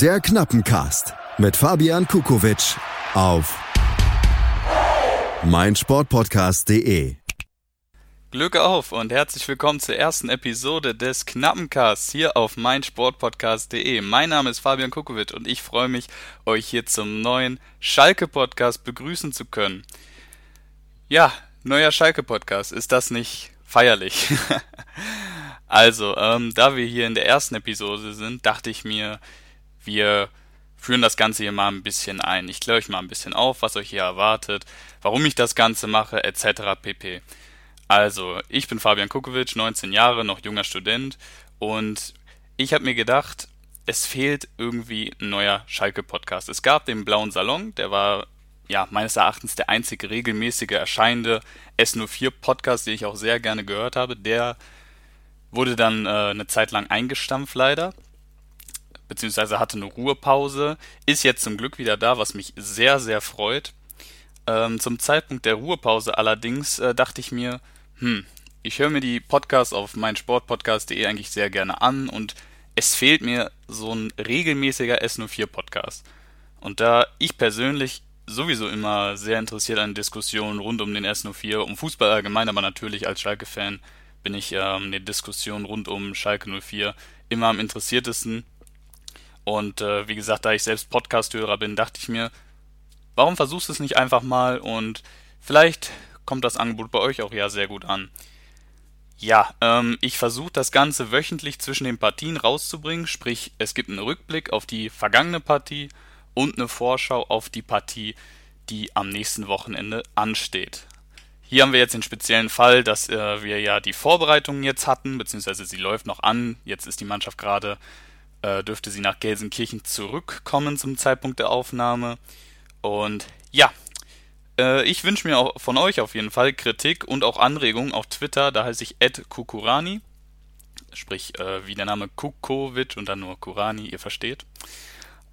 Der Knappencast mit Fabian Kukowitsch auf meinsportpodcast.de. Glück auf und herzlich willkommen zur ersten Episode des Knappencasts hier auf meinsportpodcast.de. Mein Name ist Fabian Kukowitsch und ich freue mich, euch hier zum neuen Schalke-Podcast begrüßen zu können. Ja, neuer Schalke-Podcast, ist das nicht feierlich? also, ähm, da wir hier in der ersten Episode sind, dachte ich mir, wir führen das Ganze hier mal ein bisschen ein. Ich kläre euch mal ein bisschen auf, was euch hier erwartet, warum ich das Ganze mache, etc. pp. Also, ich bin Fabian Kukowitsch, 19 Jahre, noch junger Student und ich habe mir gedacht, es fehlt irgendwie ein neuer Schalke-Podcast. Es gab den Blauen Salon, der war ja meines Erachtens der einzige regelmäßige erscheinende S04-Podcast, den ich auch sehr gerne gehört habe. Der wurde dann äh, eine Zeit lang eingestampft leider beziehungsweise hatte eine Ruhepause, ist jetzt zum Glück wieder da, was mich sehr, sehr freut. Ähm, zum Zeitpunkt der Ruhepause allerdings äh, dachte ich mir, hm, ich höre mir die Podcasts auf meinsportpodcast.de eigentlich sehr gerne an und es fehlt mir so ein regelmäßiger S04-Podcast. Und da ich persönlich sowieso immer sehr interessiert an Diskussionen rund um den S04, um Fußball allgemein, aber natürlich als Schalke-Fan bin ich ähm, den Diskussionen rund um Schalke 04 immer am interessiertesten. Und äh, wie gesagt, da ich selbst Podcast-Hörer bin, dachte ich mir, warum versuchst du es nicht einfach mal und vielleicht kommt das Angebot bei euch auch ja sehr gut an. Ja, ähm, ich versuche das Ganze wöchentlich zwischen den Partien rauszubringen, sprich es gibt einen Rückblick auf die vergangene Partie und eine Vorschau auf die Partie, die am nächsten Wochenende ansteht. Hier haben wir jetzt den speziellen Fall, dass äh, wir ja die Vorbereitungen jetzt hatten, beziehungsweise sie läuft noch an. Jetzt ist die Mannschaft gerade äh, dürfte sie nach Gelsenkirchen zurückkommen zum Zeitpunkt der Aufnahme. Und ja, äh, ich wünsche mir auch von euch auf jeden Fall Kritik und auch Anregungen auf Twitter. Da heiße ich Kukurani, sprich äh, wie der Name Kukovic und dann nur Kurani, ihr versteht.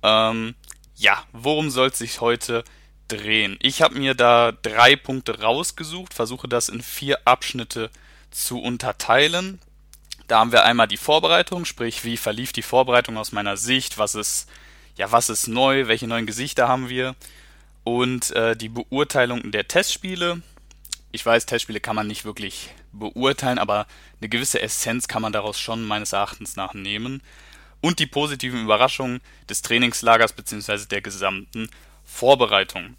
Ähm, ja, worum soll es sich heute drehen? Ich habe mir da drei Punkte rausgesucht, versuche das in vier Abschnitte zu unterteilen. Da haben wir einmal die Vorbereitung, sprich, wie verlief die Vorbereitung aus meiner Sicht, was ist, ja, was ist neu, welche neuen Gesichter haben wir und äh, die Beurteilung der Testspiele. Ich weiß, Testspiele kann man nicht wirklich beurteilen, aber eine gewisse Essenz kann man daraus schon meines Erachtens nach nehmen. Und die positiven Überraschungen des Trainingslagers bzw. der gesamten Vorbereitung.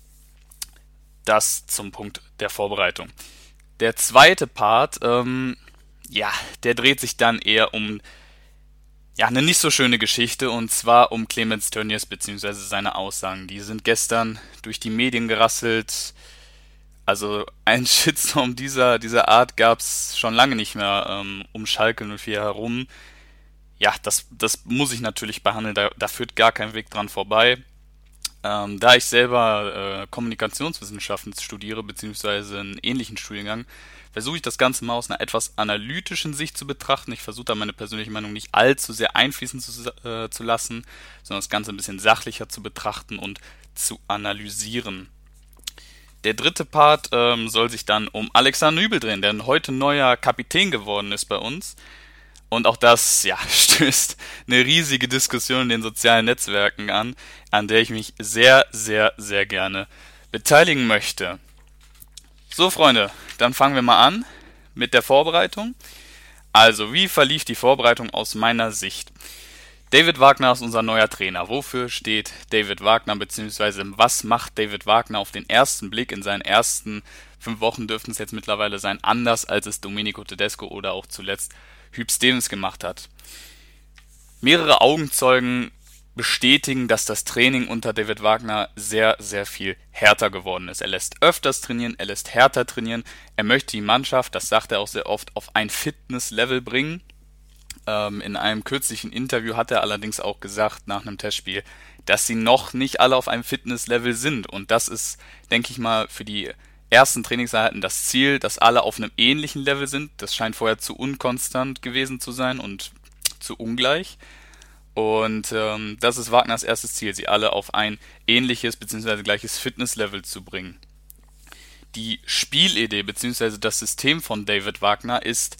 Das zum Punkt der Vorbereitung. Der zweite Part ähm, ja, der dreht sich dann eher um ja, eine nicht so schöne Geschichte und zwar um Clemens Tönnies bzw. seine Aussagen. Die sind gestern durch die Medien gerasselt. Also ein Shitstorm dieser, dieser Art gab es schon lange nicht mehr ähm, um Schalke 04 herum. Ja, das, das muss ich natürlich behandeln, da, da führt gar kein Weg dran vorbei. Ähm, da ich selber äh, Kommunikationswissenschaften studiere, beziehungsweise einen ähnlichen Studiengang, versuche ich das Ganze mal aus einer etwas analytischen Sicht zu betrachten. Ich versuche da meine persönliche Meinung nicht allzu sehr einfließen zu, äh, zu lassen, sondern das Ganze ein bisschen sachlicher zu betrachten und zu analysieren. Der dritte Part ähm, soll sich dann um Alexander Nübel drehen, der heute neuer Kapitän geworden ist bei uns. Und auch das, ja, stößt eine riesige Diskussion in den sozialen Netzwerken an, an der ich mich sehr, sehr, sehr gerne beteiligen möchte. So, Freunde, dann fangen wir mal an mit der Vorbereitung. Also, wie verlief die Vorbereitung aus meiner Sicht? David Wagner ist unser neuer Trainer. Wofür steht David Wagner, beziehungsweise was macht David Wagner auf den ersten Blick in seinen ersten fünf Wochen dürften es jetzt mittlerweile sein, anders als es Domenico Tedesco oder auch zuletzt Hüb Stevens gemacht hat. Mehrere Augenzeugen bestätigen, dass das Training unter David Wagner sehr, sehr viel härter geworden ist. Er lässt öfters trainieren, er lässt härter trainieren. Er möchte die Mannschaft, das sagt er auch sehr oft, auf ein Fitnesslevel bringen. Ähm, in einem kürzlichen Interview hat er allerdings auch gesagt, nach einem Testspiel, dass sie noch nicht alle auf einem Fitnesslevel sind. Und das ist, denke ich mal, für die ersten Trainingseinheiten das Ziel, dass alle auf einem ähnlichen Level sind. Das scheint vorher zu unkonstant gewesen zu sein und zu ungleich. Und ähm, das ist Wagners erstes Ziel, sie alle auf ein ähnliches bzw. gleiches Fitnesslevel zu bringen. Die Spielidee bzw. das System von David Wagner ist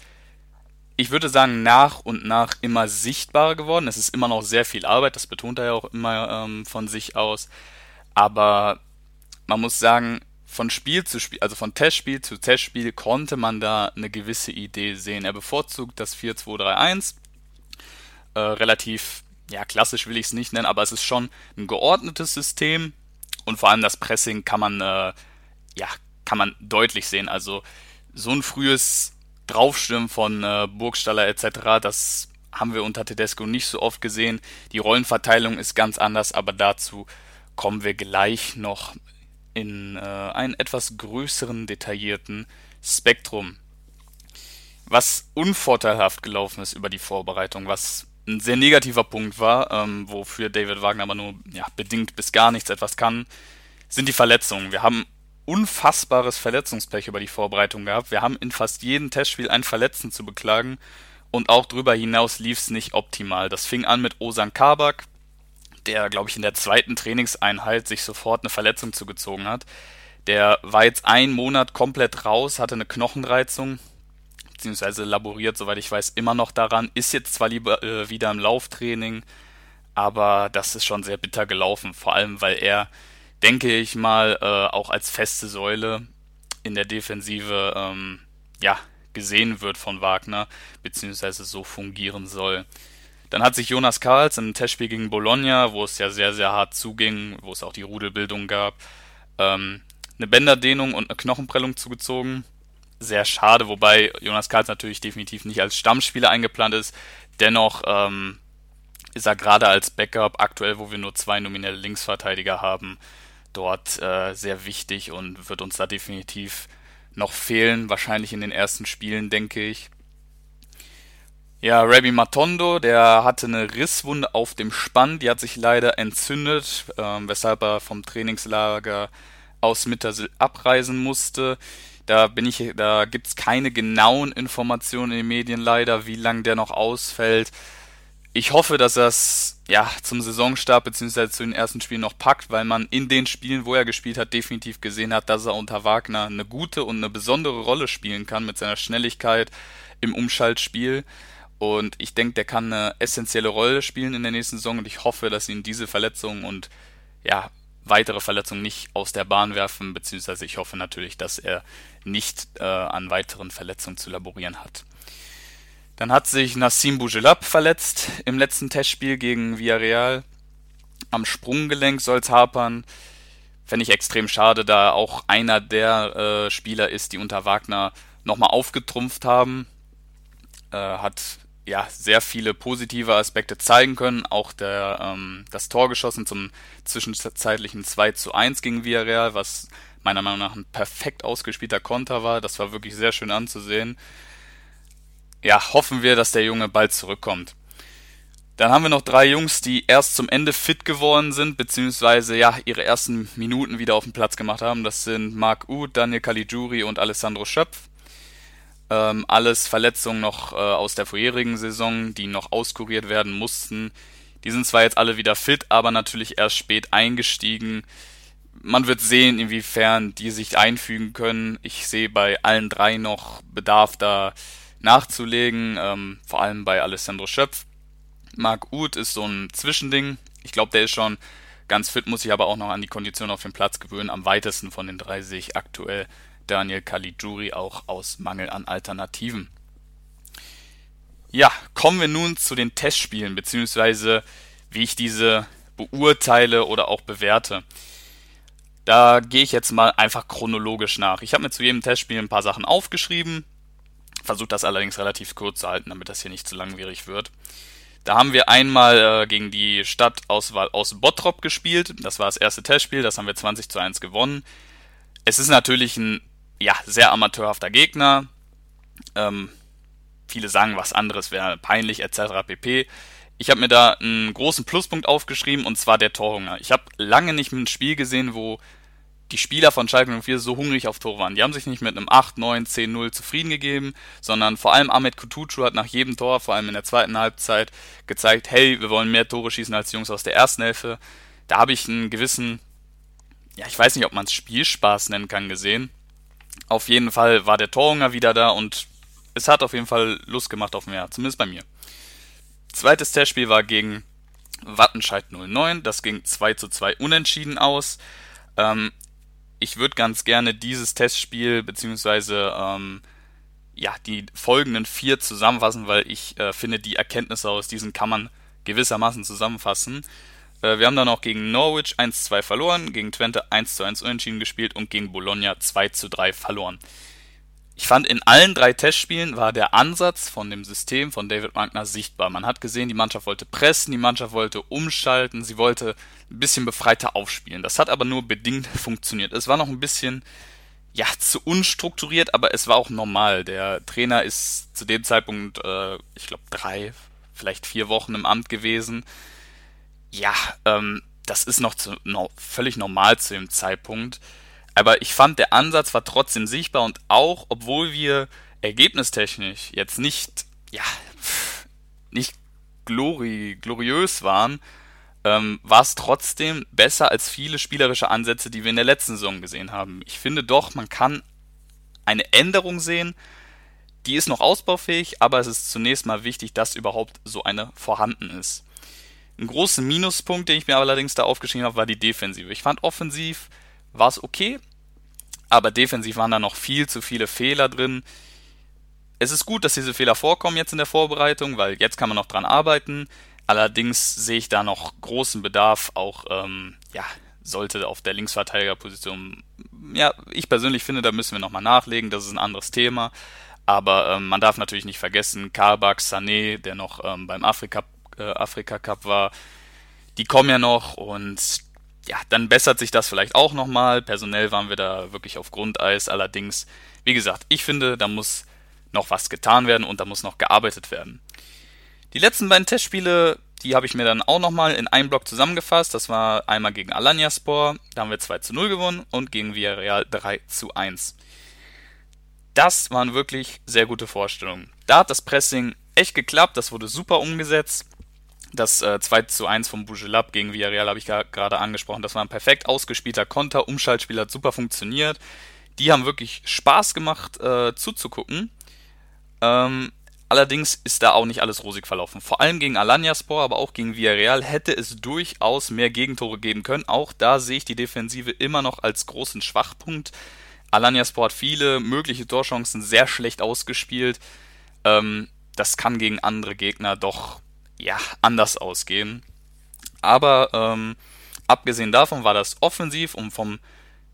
ich würde sagen, nach und nach immer sichtbarer geworden. Es ist immer noch sehr viel Arbeit, das betont er ja auch immer ähm, von sich aus. Aber man muss sagen, von Spiel zu Spiel, also von Testspiel zu Testspiel konnte man da eine gewisse Idee sehen. Er bevorzugt das 4-2-3-1. Äh, relativ, ja, klassisch will ich es nicht nennen, aber es ist schon ein geordnetes System. Und vor allem das Pressing kann man, äh, ja, kann man deutlich sehen. Also so ein frühes Draufstürmen von äh, Burgstaller etc., das haben wir unter Tedesco nicht so oft gesehen. Die Rollenverteilung ist ganz anders, aber dazu kommen wir gleich noch in äh, einen etwas größeren, detaillierten Spektrum. Was unvorteilhaft gelaufen ist über die Vorbereitung, was ein sehr negativer Punkt war, ähm, wofür David Wagner aber nur ja, bedingt bis gar nichts etwas kann, sind die Verletzungen. Wir haben unfassbares Verletzungspech über die Vorbereitung gehabt. Wir haben in fast jedem Testspiel einen Verletzten zu beklagen und auch darüber hinaus lief es nicht optimal. Das fing an mit Osan Kabak, der, glaube ich, in der zweiten Trainingseinheit sich sofort eine Verletzung zugezogen hat. Der war jetzt einen Monat komplett raus, hatte eine Knochenreizung, beziehungsweise laboriert, soweit ich weiß, immer noch daran, ist jetzt zwar lieber äh, wieder im Lauftraining, aber das ist schon sehr bitter gelaufen, vor allem weil er, denke ich mal, äh, auch als feste Säule in der Defensive ähm, ja, gesehen wird von Wagner, beziehungsweise so fungieren soll. Dann hat sich Jonas Karls im Testspiel gegen Bologna, wo es ja sehr, sehr hart zuging, wo es auch die Rudelbildung gab, ähm, eine Bänderdehnung und eine Knochenprellung zugezogen. Sehr schade, wobei Jonas Karls natürlich definitiv nicht als Stammspieler eingeplant ist. Dennoch ähm, ist er gerade als Backup, aktuell, wo wir nur zwei nominelle Linksverteidiger haben, dort äh, sehr wichtig und wird uns da definitiv noch fehlen. Wahrscheinlich in den ersten Spielen, denke ich. Ja, Rabbi Matondo, der hatte eine Risswunde auf dem Spann, die hat sich leider entzündet, ähm, weshalb er vom Trainingslager aus Mittersil abreisen musste. Da bin ich, da gibt's keine genauen Informationen in den Medien leider, wie lange der noch ausfällt. Ich hoffe, dass es ja zum Saisonstart bzw. zu den ersten Spielen noch packt, weil man in den Spielen, wo er gespielt hat, definitiv gesehen hat, dass er unter Wagner eine gute und eine besondere Rolle spielen kann mit seiner Schnelligkeit im Umschaltspiel. Und ich denke, der kann eine essentielle Rolle spielen in der nächsten Saison und ich hoffe, dass ihn diese Verletzungen und ja, weitere Verletzungen nicht aus der Bahn werfen, beziehungsweise ich hoffe natürlich, dass er nicht äh, an weiteren Verletzungen zu laborieren hat. Dann hat sich Nassim Bougelab verletzt im letzten Testspiel gegen Villarreal. Am Sprunggelenk soll es hapern. Fände ich extrem schade, da auch einer der äh, Spieler ist, die unter Wagner nochmal aufgetrumpft haben. Äh, hat ja, sehr viele positive Aspekte zeigen können. Auch der, ähm, das Tor geschossen zum zwischenzeitlichen 2 zu 1 gegen Villarreal, was meiner Meinung nach ein perfekt ausgespielter Konter war. Das war wirklich sehr schön anzusehen. Ja, hoffen wir, dass der Junge bald zurückkommt. Dann haben wir noch drei Jungs, die erst zum Ende fit geworden sind, beziehungsweise ja, ihre ersten Minuten wieder auf dem Platz gemacht haben. Das sind Marc Uth, Daniel Caligiuri und Alessandro Schöpf. Ähm, alles Verletzungen noch äh, aus der vorherigen Saison, die noch auskuriert werden mussten. Die sind zwar jetzt alle wieder fit, aber natürlich erst spät eingestiegen. Man wird sehen, inwiefern die sich einfügen können. Ich sehe bei allen drei noch Bedarf da nachzulegen, ähm, vor allem bei Alessandro Schöpf. Marc Uth ist so ein Zwischending. Ich glaube, der ist schon ganz fit, muss sich aber auch noch an die Kondition auf dem Platz gewöhnen. Am weitesten von den drei sehe ich aktuell Daniel Caligiuri auch aus Mangel an Alternativen. Ja, kommen wir nun zu den Testspielen, beziehungsweise wie ich diese beurteile oder auch bewerte. Da gehe ich jetzt mal einfach chronologisch nach. Ich habe mir zu jedem Testspiel ein paar Sachen aufgeschrieben, versuche das allerdings relativ kurz zu halten, damit das hier nicht zu langwierig wird. Da haben wir einmal äh, gegen die Stadtauswahl aus Bottrop gespielt. Das war das erste Testspiel, das haben wir 20 zu 1 gewonnen. Es ist natürlich ein ja, sehr amateurhafter Gegner. Ähm, viele sagen, was anderes wäre peinlich etc. pp. Ich habe mir da einen großen Pluspunkt aufgeschrieben und zwar der Torhunger. Ich habe lange nicht ein Spiel gesehen, wo die Spieler von Schalke 04 so hungrig auf Tore waren. Die haben sich nicht mit einem 8, 9, 10, 0 zufrieden gegeben, sondern vor allem Ahmed Kutucu hat nach jedem Tor, vor allem in der zweiten Halbzeit, gezeigt, hey, wir wollen mehr Tore schießen als die Jungs aus der ersten Hälfte. Da habe ich einen gewissen, ja, ich weiß nicht, ob man es Spielspaß nennen kann, gesehen. Auf jeden Fall war der Torhunger wieder da und es hat auf jeden Fall Lust gemacht auf mehr, zumindest bei mir. Zweites Testspiel war gegen Wattenscheid 09. Das ging 2 zu 2 unentschieden aus. Ähm, ich würde ganz gerne dieses Testspiel beziehungsweise ähm, ja, die folgenden vier zusammenfassen, weil ich äh, finde, die Erkenntnisse aus diesen kann man gewissermaßen zusammenfassen. Äh, wir haben dann auch gegen Norwich 1-2 verloren, gegen Twente 1-1 unentschieden gespielt und gegen Bologna 2-3 verloren. Ich fand, in allen drei Testspielen war der Ansatz von dem System von David Wagner sichtbar. Man hat gesehen, die Mannschaft wollte pressen, die Mannschaft wollte umschalten, sie wollte ein bisschen befreiter aufspielen. Das hat aber nur bedingt funktioniert. Es war noch ein bisschen, ja, zu unstrukturiert, aber es war auch normal. Der Trainer ist zu dem Zeitpunkt, äh, ich glaube, drei, vielleicht vier Wochen im Amt gewesen. Ja, ähm, das ist noch, zu, noch völlig normal zu dem Zeitpunkt. Aber ich fand, der Ansatz war trotzdem sichtbar und auch, obwohl wir ergebnistechnisch jetzt nicht, ja, nicht glori gloriös waren, ähm, war es trotzdem besser als viele spielerische Ansätze, die wir in der letzten Saison gesehen haben. Ich finde doch, man kann eine Änderung sehen, die ist noch ausbaufähig, aber es ist zunächst mal wichtig, dass überhaupt so eine vorhanden ist. Ein großer Minuspunkt, den ich mir allerdings da aufgeschrieben habe, war die Defensive. Ich fand offensiv war es okay, aber defensiv waren da noch viel zu viele Fehler drin. Es ist gut, dass diese Fehler vorkommen jetzt in der Vorbereitung, weil jetzt kann man noch dran arbeiten. Allerdings sehe ich da noch großen Bedarf, auch ähm, ja, sollte auf der Linksverteidigerposition, ja, ich persönlich finde, da müssen wir nochmal nachlegen, das ist ein anderes Thema. Aber ähm, man darf natürlich nicht vergessen, Kabak, Sané, der noch ähm, beim Afrika, äh, Afrika Cup war, die kommen ja noch und ja, dann bessert sich das vielleicht auch nochmal. Personell waren wir da wirklich auf Grundeis. Allerdings, wie gesagt, ich finde, da muss noch was getan werden und da muss noch gearbeitet werden. Die letzten beiden Testspiele, die habe ich mir dann auch nochmal in einem Block zusammengefasst. Das war einmal gegen Alanyaspor, da haben wir 2 zu 0 gewonnen und gegen Villarreal 3 zu 1. Das waren wirklich sehr gute Vorstellungen. Da hat das Pressing echt geklappt, das wurde super umgesetzt. Das äh, 2 zu 1 vom Bougelab gegen Villarreal habe ich gerade angesprochen. Das war ein perfekt ausgespielter Konter. Umschaltspiel hat super funktioniert. Die haben wirklich Spaß gemacht äh, zuzugucken. Ähm, allerdings ist da auch nicht alles rosig verlaufen. Vor allem gegen Alanyaspor, aber auch gegen Villarreal hätte es durchaus mehr Gegentore geben können. Auch da sehe ich die Defensive immer noch als großen Schwachpunkt. Alanyaspor hat viele mögliche Torchancen sehr schlecht ausgespielt. Ähm, das kann gegen andere Gegner doch ja, anders ausgehen. Aber ähm, abgesehen davon war das offensiv und vom,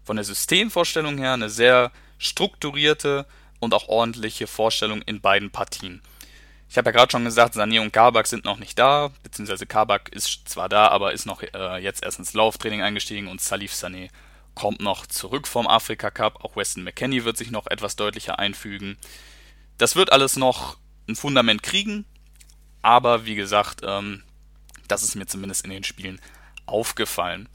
von der Systemvorstellung her eine sehr strukturierte und auch ordentliche Vorstellung in beiden Partien. Ich habe ja gerade schon gesagt, Sané und Kabak sind noch nicht da, beziehungsweise Kabak ist zwar da, aber ist noch äh, jetzt erst ins Lauftraining eingestiegen und Salif Sané kommt noch zurück vom Afrika Cup. Auch Weston McKenney wird sich noch etwas deutlicher einfügen. Das wird alles noch ein Fundament kriegen, aber wie gesagt, ähm, das ist mir zumindest in den Spielen aufgefallen.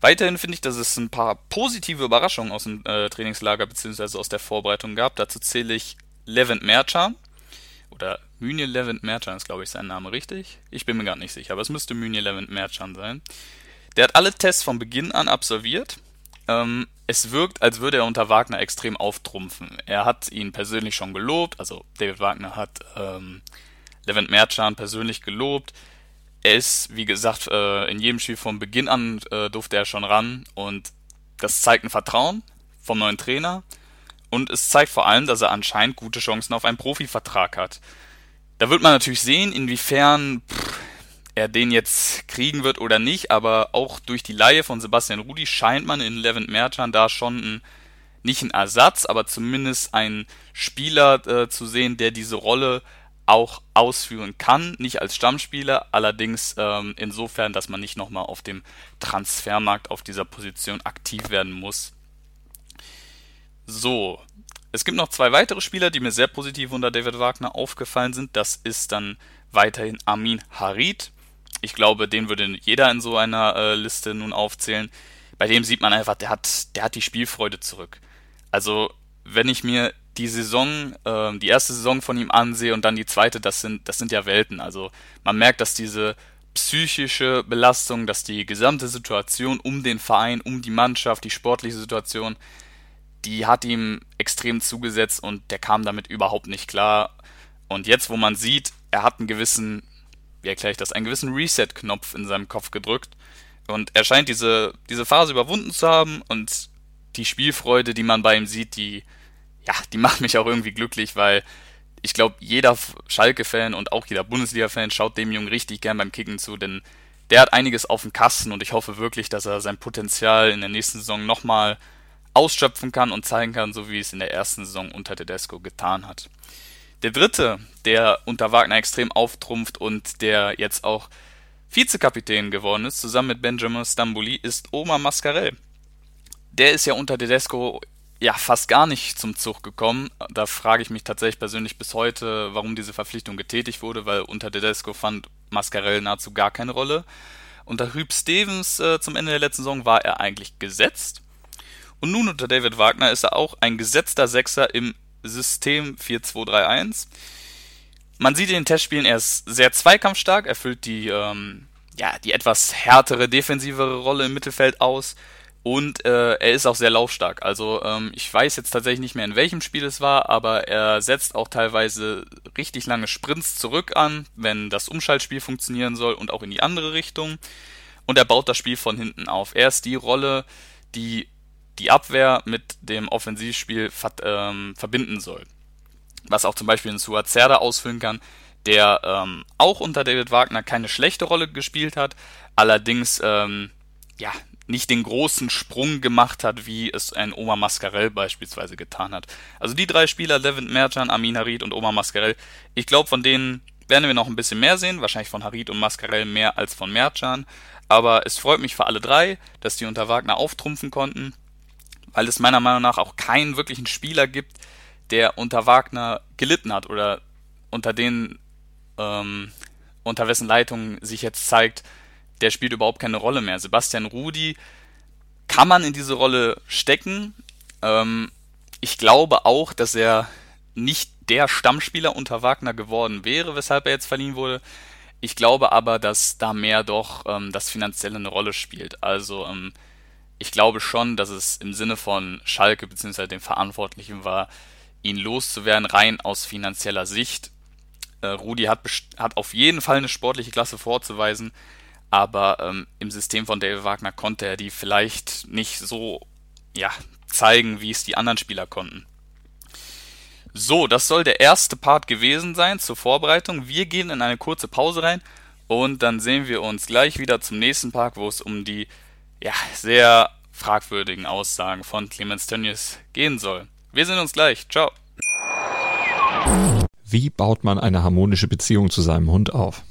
Weiterhin finde ich, dass es ein paar positive Überraschungen aus dem äh, Trainingslager bzw. aus der Vorbereitung gab. Dazu zähle ich Levent Mercan. Oder Münje Levent Mercan ist, glaube ich, sein Name richtig. Ich bin mir gar nicht sicher, aber es müsste Münje Levent Mercan sein. Der hat alle Tests von Beginn an absolviert. Ähm, es wirkt, als würde er unter Wagner extrem auftrumpfen. Er hat ihn persönlich schon gelobt, also David Wagner hat ähm, Levent Merchan persönlich gelobt. Er ist, wie gesagt, äh, in jedem Spiel von Beginn an äh, durfte er schon ran und das zeigt ein Vertrauen vom neuen Trainer und es zeigt vor allem, dass er anscheinend gute Chancen auf einen Profivertrag hat. Da wird man natürlich sehen, inwiefern pff, er den jetzt kriegen wird oder nicht, aber auch durch die Laie von Sebastian Rudi scheint man in Levent Merchan da schon ein, nicht ein Ersatz, aber zumindest ein Spieler äh, zu sehen, der diese Rolle auch ausführen kann, nicht als Stammspieler, allerdings ähm, insofern, dass man nicht nochmal auf dem Transfermarkt auf dieser Position aktiv werden muss. So, es gibt noch zwei weitere Spieler, die mir sehr positiv unter David Wagner aufgefallen sind. Das ist dann weiterhin Amin Harid. Ich glaube, den würde jeder in so einer äh, Liste nun aufzählen. Bei dem sieht man einfach, der hat, der hat die Spielfreude zurück. Also, wenn ich mir die Saison, äh, die erste Saison von ihm ansehe und dann die zweite, das sind, das sind ja Welten. Also man merkt, dass diese psychische Belastung, dass die gesamte Situation um den Verein, um die Mannschaft, die sportliche Situation, die hat ihm extrem zugesetzt und der kam damit überhaupt nicht klar. Und jetzt, wo man sieht, er hat einen gewissen, wie erkläre ich das, einen gewissen Reset-Knopf in seinem Kopf gedrückt. Und er scheint diese, diese Phase überwunden zu haben und die Spielfreude, die man bei ihm sieht, die, ja, die macht mich auch irgendwie glücklich, weil ich glaube, jeder Schalke-Fan und auch jeder Bundesliga-Fan schaut dem Jungen richtig gern beim Kicken zu, denn der hat einiges auf dem Kasten und ich hoffe wirklich, dass er sein Potenzial in der nächsten Saison nochmal ausschöpfen kann und zeigen kann, so wie es in der ersten Saison unter Tedesco getan hat. Der dritte, der unter Wagner extrem auftrumpft und der jetzt auch Vizekapitän geworden ist, zusammen mit Benjamin Stambouli, ist Omar Mascarell. Der ist ja unter Tedesco ja fast gar nicht zum Zug gekommen. Da frage ich mich tatsächlich persönlich bis heute, warum diese Verpflichtung getätigt wurde, weil unter Tedesco fand Mascarell nahezu gar keine Rolle. Unter Hüb Stevens äh, zum Ende der letzten Saison war er eigentlich gesetzt. Und nun unter David Wagner ist er auch ein gesetzter Sechser im System 4-2-3-1. Man sieht in den Testspielen, er ist sehr zweikampfstark, erfüllt die, ähm, ja, die etwas härtere, defensivere Rolle im Mittelfeld aus. Und äh, er ist auch sehr laufstark. Also ähm, ich weiß jetzt tatsächlich nicht mehr, in welchem Spiel es war, aber er setzt auch teilweise richtig lange Sprints zurück an, wenn das Umschaltspiel funktionieren soll und auch in die andere Richtung. Und er baut das Spiel von hinten auf. Er ist die Rolle, die die Abwehr mit dem Offensivspiel ver ähm, verbinden soll. Was auch zum Beispiel ein Suazerda ausfüllen kann, der ähm, auch unter David Wagner keine schlechte Rolle gespielt hat, allerdings ähm, ja nicht den großen Sprung gemacht hat, wie es ein Omar Mascarell beispielsweise getan hat. Also die drei Spieler, Levin Mercan, Amin Harid und Omar Mascarell, ich glaube, von denen werden wir noch ein bisschen mehr sehen, wahrscheinlich von Harid und Mascarell mehr als von Mercan. Aber es freut mich für alle drei, dass die unter Wagner auftrumpfen konnten weil es meiner Meinung nach auch keinen wirklichen Spieler gibt, der unter Wagner gelitten hat oder unter den ähm, unter wessen Leitung sich jetzt zeigt, der spielt überhaupt keine Rolle mehr. Sebastian Rudi kann man in diese Rolle stecken. Ähm, ich glaube auch, dass er nicht der Stammspieler unter Wagner geworden wäre, weshalb er jetzt verliehen wurde. Ich glaube aber, dass da mehr doch ähm, das Finanzielle eine Rolle spielt. Also ähm, ich glaube schon, dass es im Sinne von Schalke bzw. dem Verantwortlichen war, ihn loszuwerden, rein aus finanzieller Sicht. Äh, Rudi hat, hat auf jeden Fall eine sportliche Klasse vorzuweisen, aber ähm, im System von David Wagner konnte er die vielleicht nicht so ja, zeigen, wie es die anderen Spieler konnten. So, das soll der erste Part gewesen sein zur Vorbereitung. Wir gehen in eine kurze Pause rein und dann sehen wir uns gleich wieder zum nächsten Part, wo es um die ja, sehr fragwürdigen Aussagen von Clemens Tönnies gehen soll. Wir sehen uns gleich. Ciao. Wie baut man eine harmonische Beziehung zu seinem Hund auf?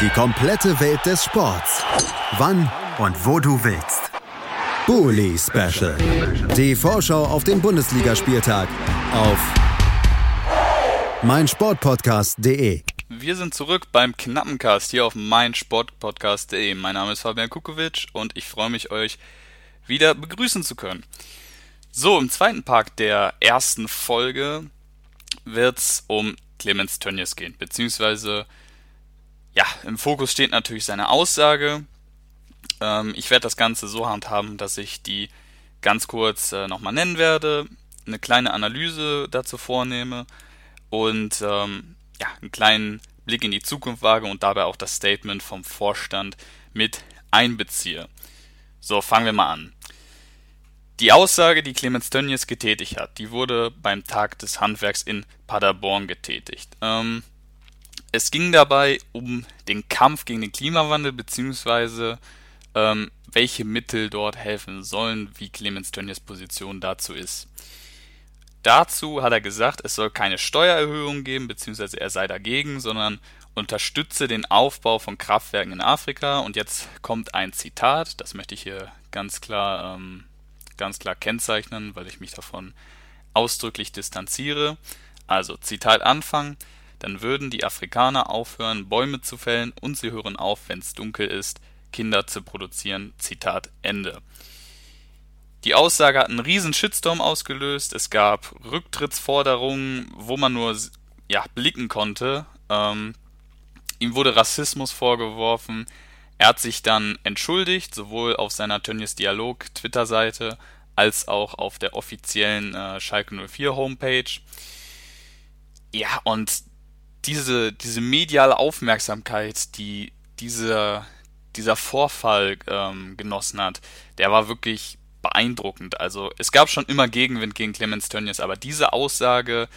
Die komplette Welt des Sports. Wann und wo du willst. Bully Special. Die Vorschau auf den Bundesligaspieltag auf meinsportpodcast.de. Wir sind zurück beim Knappencast hier auf meinsportpodcast.de. Mein Name ist Fabian Kukovic und ich freue mich, euch wieder begrüßen zu können. So, im zweiten Part der ersten Folge wird es um Clemens Tönnies gehen, beziehungsweise, ja, im Fokus steht natürlich seine Aussage. Ähm, ich werde das Ganze so handhaben, dass ich die ganz kurz äh, nochmal nennen werde, eine kleine Analyse dazu vornehme und ähm, ja, einen kleinen Blick in die Zukunft wage und dabei auch das Statement vom Vorstand mit einbeziehe. So, fangen wir mal an. Die Aussage, die Clemens Tönnies getätigt hat, die wurde beim Tag des Handwerks in Paderborn getätigt. Ähm, es ging dabei um den Kampf gegen den Klimawandel, beziehungsweise ähm, welche Mittel dort helfen sollen, wie Clemens Tönnies Position dazu ist. Dazu hat er gesagt, es soll keine Steuererhöhung geben, beziehungsweise er sei dagegen, sondern unterstütze den Aufbau von Kraftwerken in Afrika. Und jetzt kommt ein Zitat, das möchte ich hier ganz klar, ähm, ganz klar kennzeichnen, weil ich mich davon ausdrücklich distanziere. Also Zitat Anfang, dann würden die Afrikaner aufhören, Bäume zu fällen und sie hören auf, wenn es dunkel ist, Kinder zu produzieren. Zitat Ende. Die Aussage hat einen riesen Shitstorm ausgelöst. Es gab Rücktrittsforderungen, wo man nur ja, blicken konnte. Ähm, ihm wurde Rassismus vorgeworfen. Er hat sich dann entschuldigt, sowohl auf seiner Tönnies Dialog Twitter-Seite als auch auf der offiziellen äh, Schalke 04 Homepage. Ja, und diese, diese mediale Aufmerksamkeit, die dieser, dieser Vorfall ähm, genossen hat, der war wirklich beeindruckend. Also es gab schon immer Gegenwind gegen Clemens Tönnies, aber diese Aussage,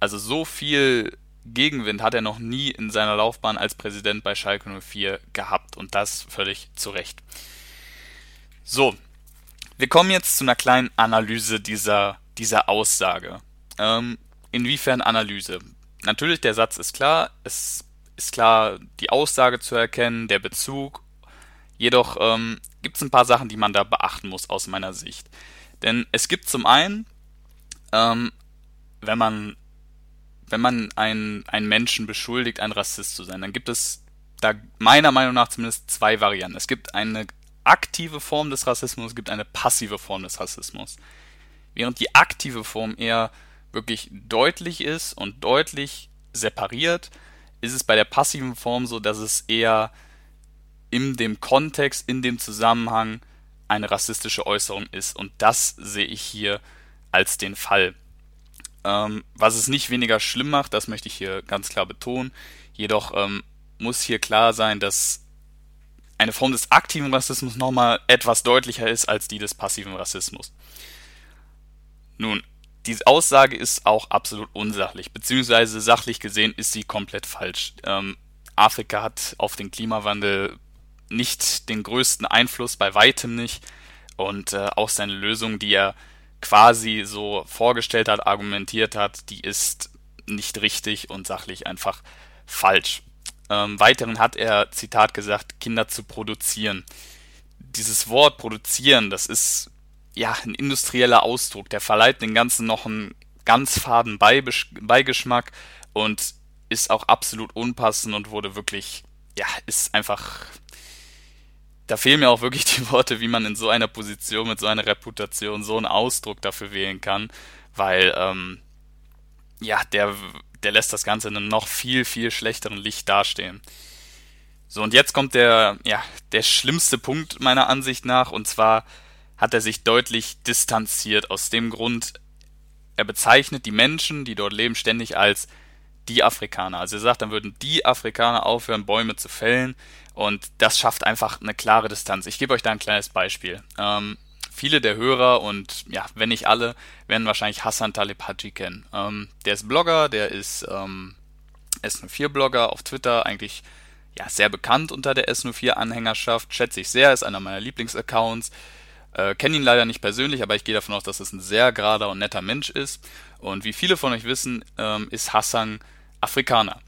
also so viel Gegenwind hat er noch nie in seiner Laufbahn als Präsident bei Schalke 04 gehabt und das völlig zu Recht. So, wir kommen jetzt zu einer kleinen Analyse dieser, dieser Aussage. Ähm, inwiefern Analyse? Natürlich, der Satz ist klar, es ist klar, die Aussage zu erkennen, der Bezug. Jedoch ähm, gibt es ein paar Sachen, die man da beachten muss aus meiner Sicht. Denn es gibt zum einen, ähm, wenn man wenn man einen, einen Menschen beschuldigt, ein Rassist zu sein, dann gibt es da meiner Meinung nach zumindest zwei Varianten. Es gibt eine aktive Form des Rassismus, es gibt eine passive Form des Rassismus. Während die aktive Form eher wirklich deutlich ist und deutlich separiert, ist es bei der passiven Form so, dass es eher in dem Kontext, in dem Zusammenhang eine rassistische Äußerung ist. Und das sehe ich hier als den Fall. Ähm, was es nicht weniger schlimm macht, das möchte ich hier ganz klar betonen. Jedoch ähm, muss hier klar sein, dass eine Form des aktiven Rassismus nochmal etwas deutlicher ist als die des passiven Rassismus. Nun, diese Aussage ist auch absolut unsachlich, beziehungsweise sachlich gesehen ist sie komplett falsch. Ähm, Afrika hat auf den Klimawandel nicht den größten Einfluss, bei weitem nicht. Und äh, auch seine Lösung, die er quasi so vorgestellt hat, argumentiert hat, die ist nicht richtig und sachlich einfach falsch. Ähm, weiteren hat er, Zitat gesagt, Kinder zu produzieren. Dieses Wort produzieren, das ist ja ein industrieller Ausdruck, der verleiht den Ganzen noch einen ganz faden Beigeschmack und ist auch absolut unpassend und wurde wirklich, ja, ist einfach da fehlen mir auch wirklich die Worte, wie man in so einer Position mit so einer Reputation so einen Ausdruck dafür wählen kann, weil ähm, ja, der, der lässt das Ganze in einem noch viel, viel schlechteren Licht dastehen. So, und jetzt kommt der, ja, der schlimmste Punkt meiner Ansicht nach, und zwar hat er sich deutlich distanziert. Aus dem Grund, er bezeichnet die Menschen, die dort leben, ständig als die Afrikaner. Also er sagt, dann würden die Afrikaner aufhören, Bäume zu fällen. Und das schafft einfach eine klare Distanz. Ich gebe euch da ein kleines Beispiel. Ähm, viele der Hörer und ja, wenn nicht alle, werden wahrscheinlich Hassan Talib kennen. Ähm, der ist Blogger, der ist ähm, S04-Blogger auf Twitter, eigentlich ja sehr bekannt unter der S04-Anhängerschaft, schätze ich sehr, ist einer meiner Lieblingsaccounts. Äh, Kenne ihn leider nicht persönlich, aber ich gehe davon aus, dass es ein sehr gerader und netter Mensch ist. Und wie viele von euch wissen, ähm, ist Hassan Afrikaner.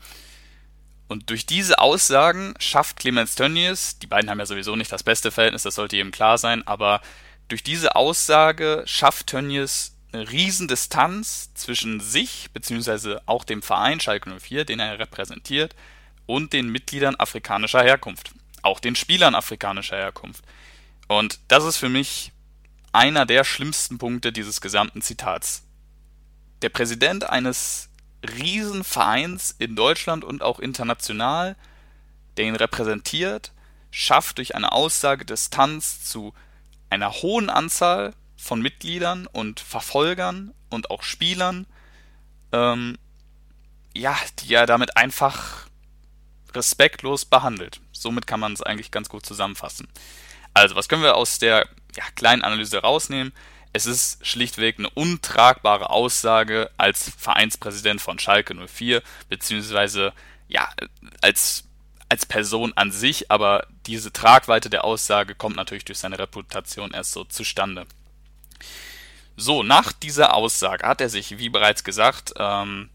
Und durch diese Aussagen schafft Clemens Tönnies, die beiden haben ja sowieso nicht das beste Verhältnis, das sollte jedem klar sein, aber durch diese Aussage schafft Tönnies eine Riesendistanz zwischen sich, beziehungsweise auch dem Verein Schalke 04, den er repräsentiert, und den Mitgliedern afrikanischer Herkunft. Auch den Spielern afrikanischer Herkunft. Und das ist für mich einer der schlimmsten Punkte dieses gesamten Zitats. Der Präsident eines Riesenvereins in Deutschland und auch international, der ihn repräsentiert, schafft durch eine Aussage Distanz zu einer hohen Anzahl von Mitgliedern und Verfolgern und auch Spielern, ähm, ja, die er damit einfach respektlos behandelt. Somit kann man es eigentlich ganz gut zusammenfassen. Also, was können wir aus der ja, kleinen Analyse rausnehmen? es ist schlichtweg eine untragbare Aussage als Vereinspräsident von Schalke 04, beziehungsweise ja, als, als Person an sich, aber diese Tragweite der Aussage kommt natürlich durch seine Reputation erst so zustande. So, nach dieser Aussage hat er sich, wie bereits gesagt, ähm,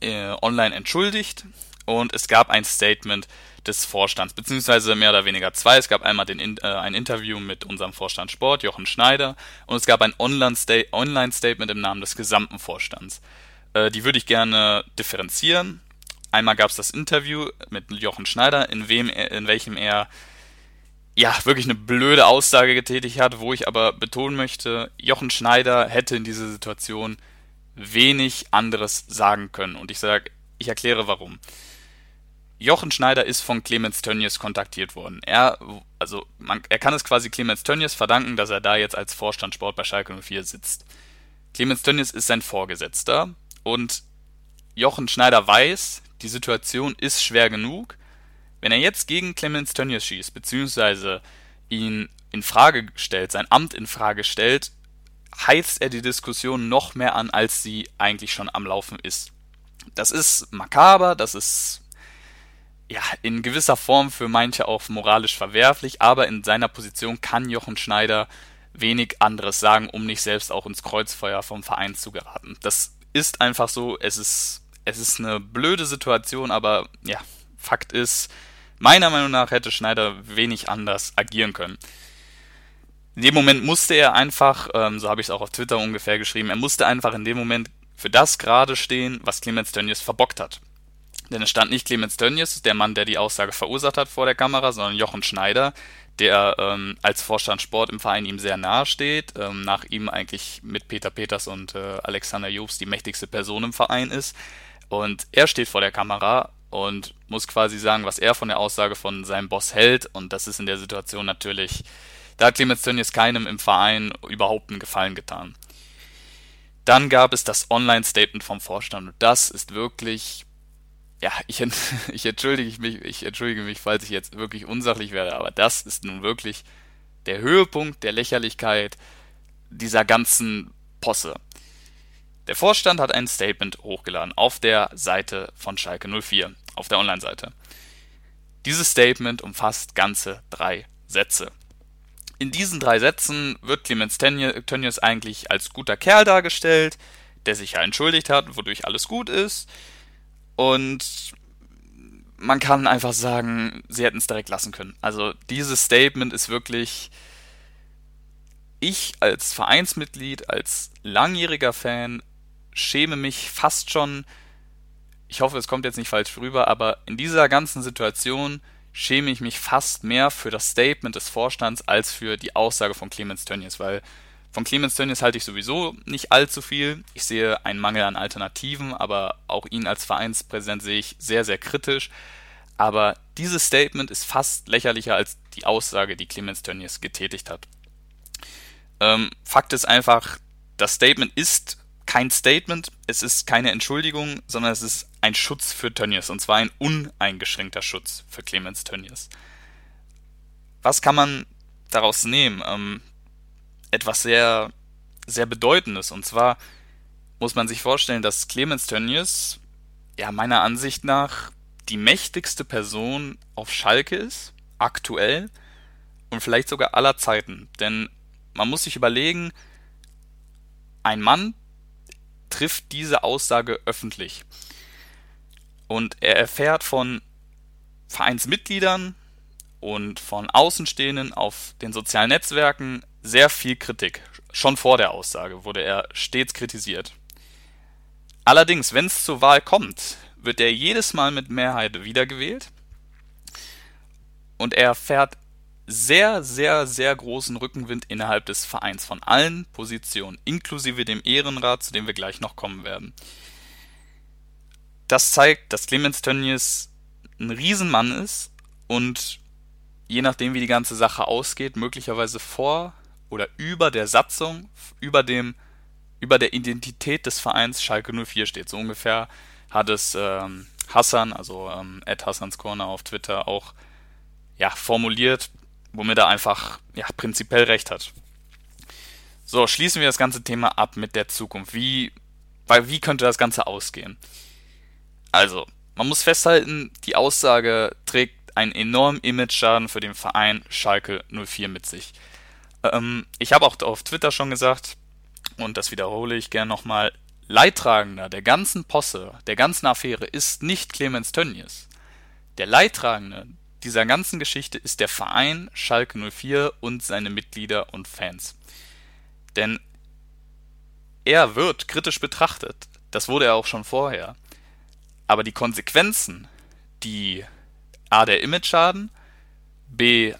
äh, online entschuldigt und es gab ein Statement des Vorstands, beziehungsweise mehr oder weniger zwei. Es gab einmal den, äh, ein Interview mit unserem Vorstand Sport, Jochen Schneider, und es gab ein Online-Statement im Namen des gesamten Vorstands. Äh, die würde ich gerne differenzieren. Einmal gab es das Interview mit Jochen Schneider, in, wem er, in welchem er ja, wirklich eine blöde Aussage getätigt hat, wo ich aber betonen möchte, Jochen Schneider hätte in dieser Situation wenig anderes sagen können. Und ich sage, ich erkläre warum. Jochen Schneider ist von Clemens Tönnies kontaktiert worden. Er, also man, er kann es quasi Clemens Tönnies verdanken, dass er da jetzt als Vorstand Sport bei Schalke 04 sitzt. Clemens Tönnies ist sein Vorgesetzter und Jochen Schneider weiß, die Situation ist schwer genug. Wenn er jetzt gegen Clemens Tönnies schießt, beziehungsweise ihn in Frage stellt, sein Amt in Frage stellt, heizt er die Diskussion noch mehr an, als sie eigentlich schon am Laufen ist. Das ist makaber, das ist ja, in gewisser Form für manche auch moralisch verwerflich, aber in seiner Position kann Jochen Schneider wenig anderes sagen, um nicht selbst auch ins Kreuzfeuer vom Verein zu geraten. Das ist einfach so, es ist, es ist eine blöde Situation, aber ja, Fakt ist, meiner Meinung nach hätte Schneider wenig anders agieren können. In dem Moment musste er einfach, ähm, so habe ich es auch auf Twitter ungefähr geschrieben, er musste einfach in dem Moment für das gerade stehen, was Clemens Tönnies verbockt hat. Denn es stand nicht Clemens Tönnies, der Mann, der die Aussage verursacht hat vor der Kamera, sondern Jochen Schneider, der ähm, als Vorstand Sport im Verein ihm sehr nahe steht, ähm, nach ihm eigentlich mit Peter Peters und äh, Alexander Jobs die mächtigste Person im Verein ist. Und er steht vor der Kamera und muss quasi sagen, was er von der Aussage von seinem Boss hält. Und das ist in der Situation natürlich, da hat Clemens Tönnies keinem im Verein überhaupt einen Gefallen getan. Dann gab es das Online-Statement vom Vorstand und das ist wirklich ja, ich, ich, entschuldige mich, ich entschuldige mich, falls ich jetzt wirklich unsachlich werde, aber das ist nun wirklich der Höhepunkt der Lächerlichkeit dieser ganzen Posse. Der Vorstand hat ein Statement hochgeladen auf der Seite von Schalke 04, auf der Online-Seite. Dieses Statement umfasst ganze drei Sätze. In diesen drei Sätzen wird Clemens Tönnies eigentlich als guter Kerl dargestellt, der sich ja entschuldigt hat, wodurch alles gut ist und man kann einfach sagen, sie hätten es direkt lassen können. Also dieses Statement ist wirklich, ich als Vereinsmitglied, als langjähriger Fan, schäme mich fast schon, ich hoffe, es kommt jetzt nicht falsch rüber, aber in dieser ganzen Situation schäme ich mich fast mehr für das Statement des Vorstands als für die Aussage von Clemens Tönnies, weil von Clemens Tönnies halte ich sowieso nicht allzu viel. Ich sehe einen Mangel an Alternativen, aber auch ihn als Vereinspräsident sehe ich sehr, sehr kritisch. Aber dieses Statement ist fast lächerlicher als die Aussage, die Clemens Tönnies getätigt hat. Ähm, Fakt ist einfach, das Statement ist kein Statement, es ist keine Entschuldigung, sondern es ist ein Schutz für Tönnies und zwar ein uneingeschränkter Schutz für Clemens Tönnies. Was kann man daraus nehmen? Ähm, etwas sehr, sehr Bedeutendes. Und zwar muss man sich vorstellen, dass Clemens Tönnies, ja, meiner Ansicht nach die mächtigste Person auf Schalke ist, aktuell und vielleicht sogar aller Zeiten. Denn man muss sich überlegen, ein Mann trifft diese Aussage öffentlich. Und er erfährt von Vereinsmitgliedern und von Außenstehenden auf den sozialen Netzwerken sehr viel Kritik. Schon vor der Aussage wurde er stets kritisiert. Allerdings, wenn es zur Wahl kommt, wird er jedes Mal mit Mehrheit wiedergewählt und er erfährt sehr, sehr, sehr großen Rückenwind innerhalb des Vereins von allen Positionen, inklusive dem Ehrenrat, zu dem wir gleich noch kommen werden. Das zeigt, dass Clemens Tönnies ein Riesenmann ist und je nachdem, wie die ganze Sache ausgeht, möglicherweise vor oder über der Satzung, über dem, über der Identität des Vereins Schalke 04 steht. So ungefähr hat es ähm, Hassan, also ähm, Ed Hassans Corner auf Twitter auch ja, formuliert, womit er einfach ja, prinzipiell recht hat. So, schließen wir das ganze Thema ab mit der Zukunft. Wie, weil, wie könnte das Ganze ausgehen? Also, man muss festhalten, die Aussage trägt einen enormen Image-Schaden für den Verein Schalke 04 mit sich. Ähm, ich habe auch auf Twitter schon gesagt, und das wiederhole ich gern nochmal, Leidtragender der ganzen Posse, der ganzen Affäre ist nicht Clemens Tönnies. Der Leidtragende dieser ganzen Geschichte ist der Verein Schalke 04 und seine Mitglieder und Fans. Denn er wird kritisch betrachtet, das wurde er auch schon vorher. Aber die Konsequenzen, die A der Image-Schaden, B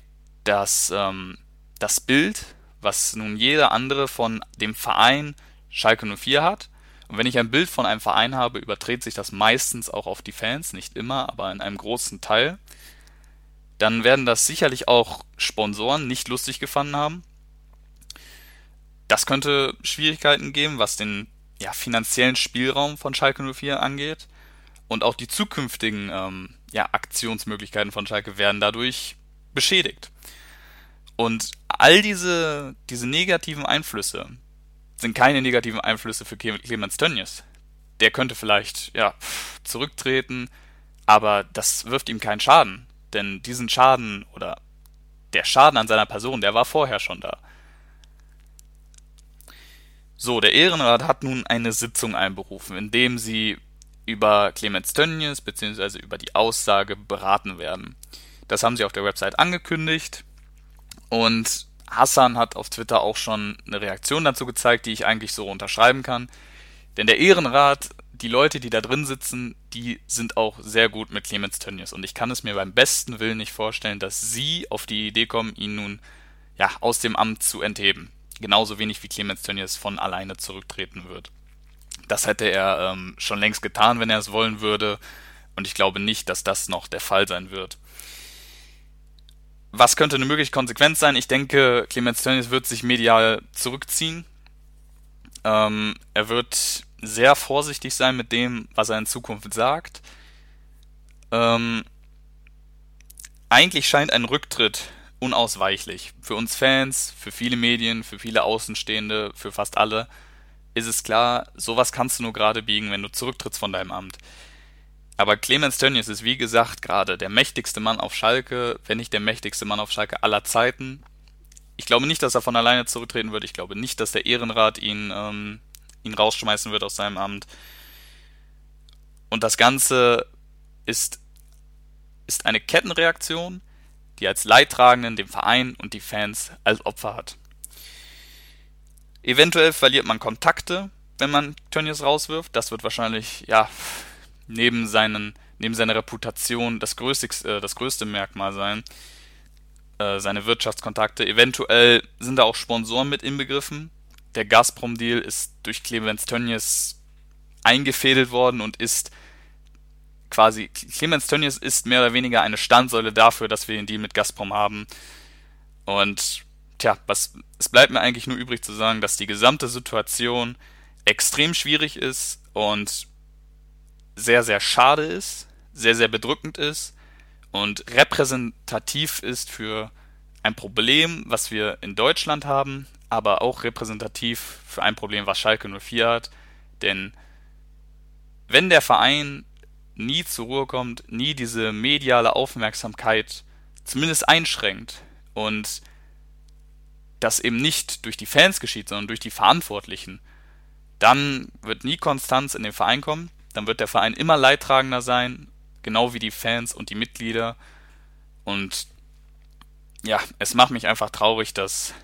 das, ähm, das Bild, was nun jeder andere von dem Verein Schalke 04 hat, und wenn ich ein Bild von einem Verein habe, überträgt sich das meistens auch auf die Fans, nicht immer, aber in einem großen Teil. Dann werden das sicherlich auch Sponsoren nicht lustig gefunden haben. Das könnte Schwierigkeiten geben, was den ja, finanziellen Spielraum von Schalke 04 angeht. Und auch die zukünftigen ähm, ja, Aktionsmöglichkeiten von Schalke werden dadurch beschädigt. Und all diese, diese negativen Einflüsse, sind keine negativen Einflüsse für Clemens Tönnies. Der könnte vielleicht, ja, zurücktreten, aber das wirft ihm keinen Schaden. Denn diesen Schaden oder der Schaden an seiner Person, der war vorher schon da. So, der Ehrenrat hat nun eine Sitzung einberufen, in dem sie über Clemens Tönnies bzw. über die Aussage beraten werden. Das haben sie auf der Website angekündigt und Hassan hat auf Twitter auch schon eine Reaktion dazu gezeigt, die ich eigentlich so unterschreiben kann. Denn der Ehrenrat, die Leute, die da drin sitzen, die sind auch sehr gut mit Clemens Tönnies. Und ich kann es mir beim besten Willen nicht vorstellen, dass sie auf die Idee kommen, ihn nun ja, aus dem Amt zu entheben. Genauso wenig wie Clemens Tönnies von alleine zurücktreten wird. Das hätte er ähm, schon längst getan, wenn er es wollen würde. Und ich glaube nicht, dass das noch der Fall sein wird. Was könnte eine mögliche Konsequenz sein? Ich denke, Clemens Tönnies wird sich medial zurückziehen. Ähm, er wird sehr vorsichtig sein mit dem, was er in Zukunft sagt. Ähm, eigentlich scheint ein Rücktritt unausweichlich. Für uns Fans, für viele Medien, für viele Außenstehende, für fast alle ist es klar, sowas kannst du nur gerade biegen, wenn du zurücktrittst von deinem Amt. Aber Clemens Tönnies ist wie gesagt gerade der mächtigste Mann auf Schalke, wenn nicht der mächtigste Mann auf Schalke aller Zeiten. Ich glaube nicht, dass er von alleine zurücktreten wird. Ich glaube nicht, dass der Ehrenrat ihn, ähm, ihn rausschmeißen wird aus seinem Amt. Und das Ganze ist, ist eine Kettenreaktion, die als Leidtragenden den Verein und die Fans als Opfer hat. Eventuell verliert man Kontakte, wenn man Tönnies rauswirft. Das wird wahrscheinlich, ja, neben, seinen, neben seiner Reputation das größte, äh, das größte Merkmal sein. Äh, seine Wirtschaftskontakte. Eventuell sind da auch Sponsoren mit inbegriffen. Der Gazprom-Deal ist durch Clemens Tönnies eingefädelt worden und ist quasi, Clemens Tönnies ist mehr oder weniger eine Standsäule dafür, dass wir den Deal mit Gazprom haben. Und tja, was, es bleibt mir eigentlich nur übrig zu sagen, dass die gesamte Situation extrem schwierig ist und sehr, sehr schade ist, sehr, sehr bedrückend ist und repräsentativ ist für ein Problem, was wir in Deutschland haben, aber auch repräsentativ für ein Problem, was Schalke 04 hat. Denn wenn der Verein nie zur Ruhe kommt, nie diese mediale Aufmerksamkeit zumindest einschränkt und das eben nicht durch die Fans geschieht, sondern durch die Verantwortlichen, dann wird nie Konstanz in den Verein kommen dann wird der Verein immer leidtragender sein, genau wie die Fans und die Mitglieder. Und ja, es macht mich einfach traurig, dass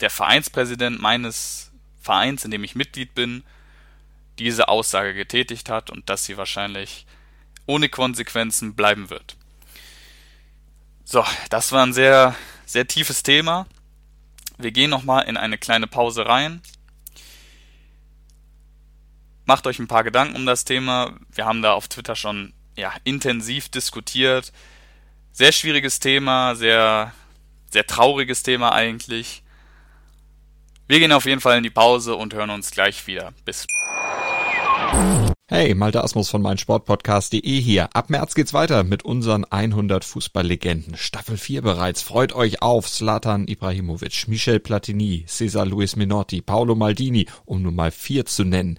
der Vereinspräsident meines Vereins, in dem ich Mitglied bin, diese Aussage getätigt hat und dass sie wahrscheinlich ohne Konsequenzen bleiben wird. So, das war ein sehr, sehr tiefes Thema. Wir gehen nochmal in eine kleine Pause rein macht euch ein paar Gedanken um das Thema. Wir haben da auf Twitter schon ja, intensiv diskutiert. Sehr schwieriges Thema, sehr, sehr trauriges Thema eigentlich. Wir gehen auf jeden Fall in die Pause und hören uns gleich wieder. Bis. Hey, Malte Asmus von meinsportpodcast.de hier. Ab März geht's weiter mit unseren 100 Fußballlegenden. Staffel 4 bereits. Freut euch auf Zlatan Ibrahimovic, Michel Platini, Cesar Luis Minotti, Paolo Maldini, um nur mal vier zu nennen.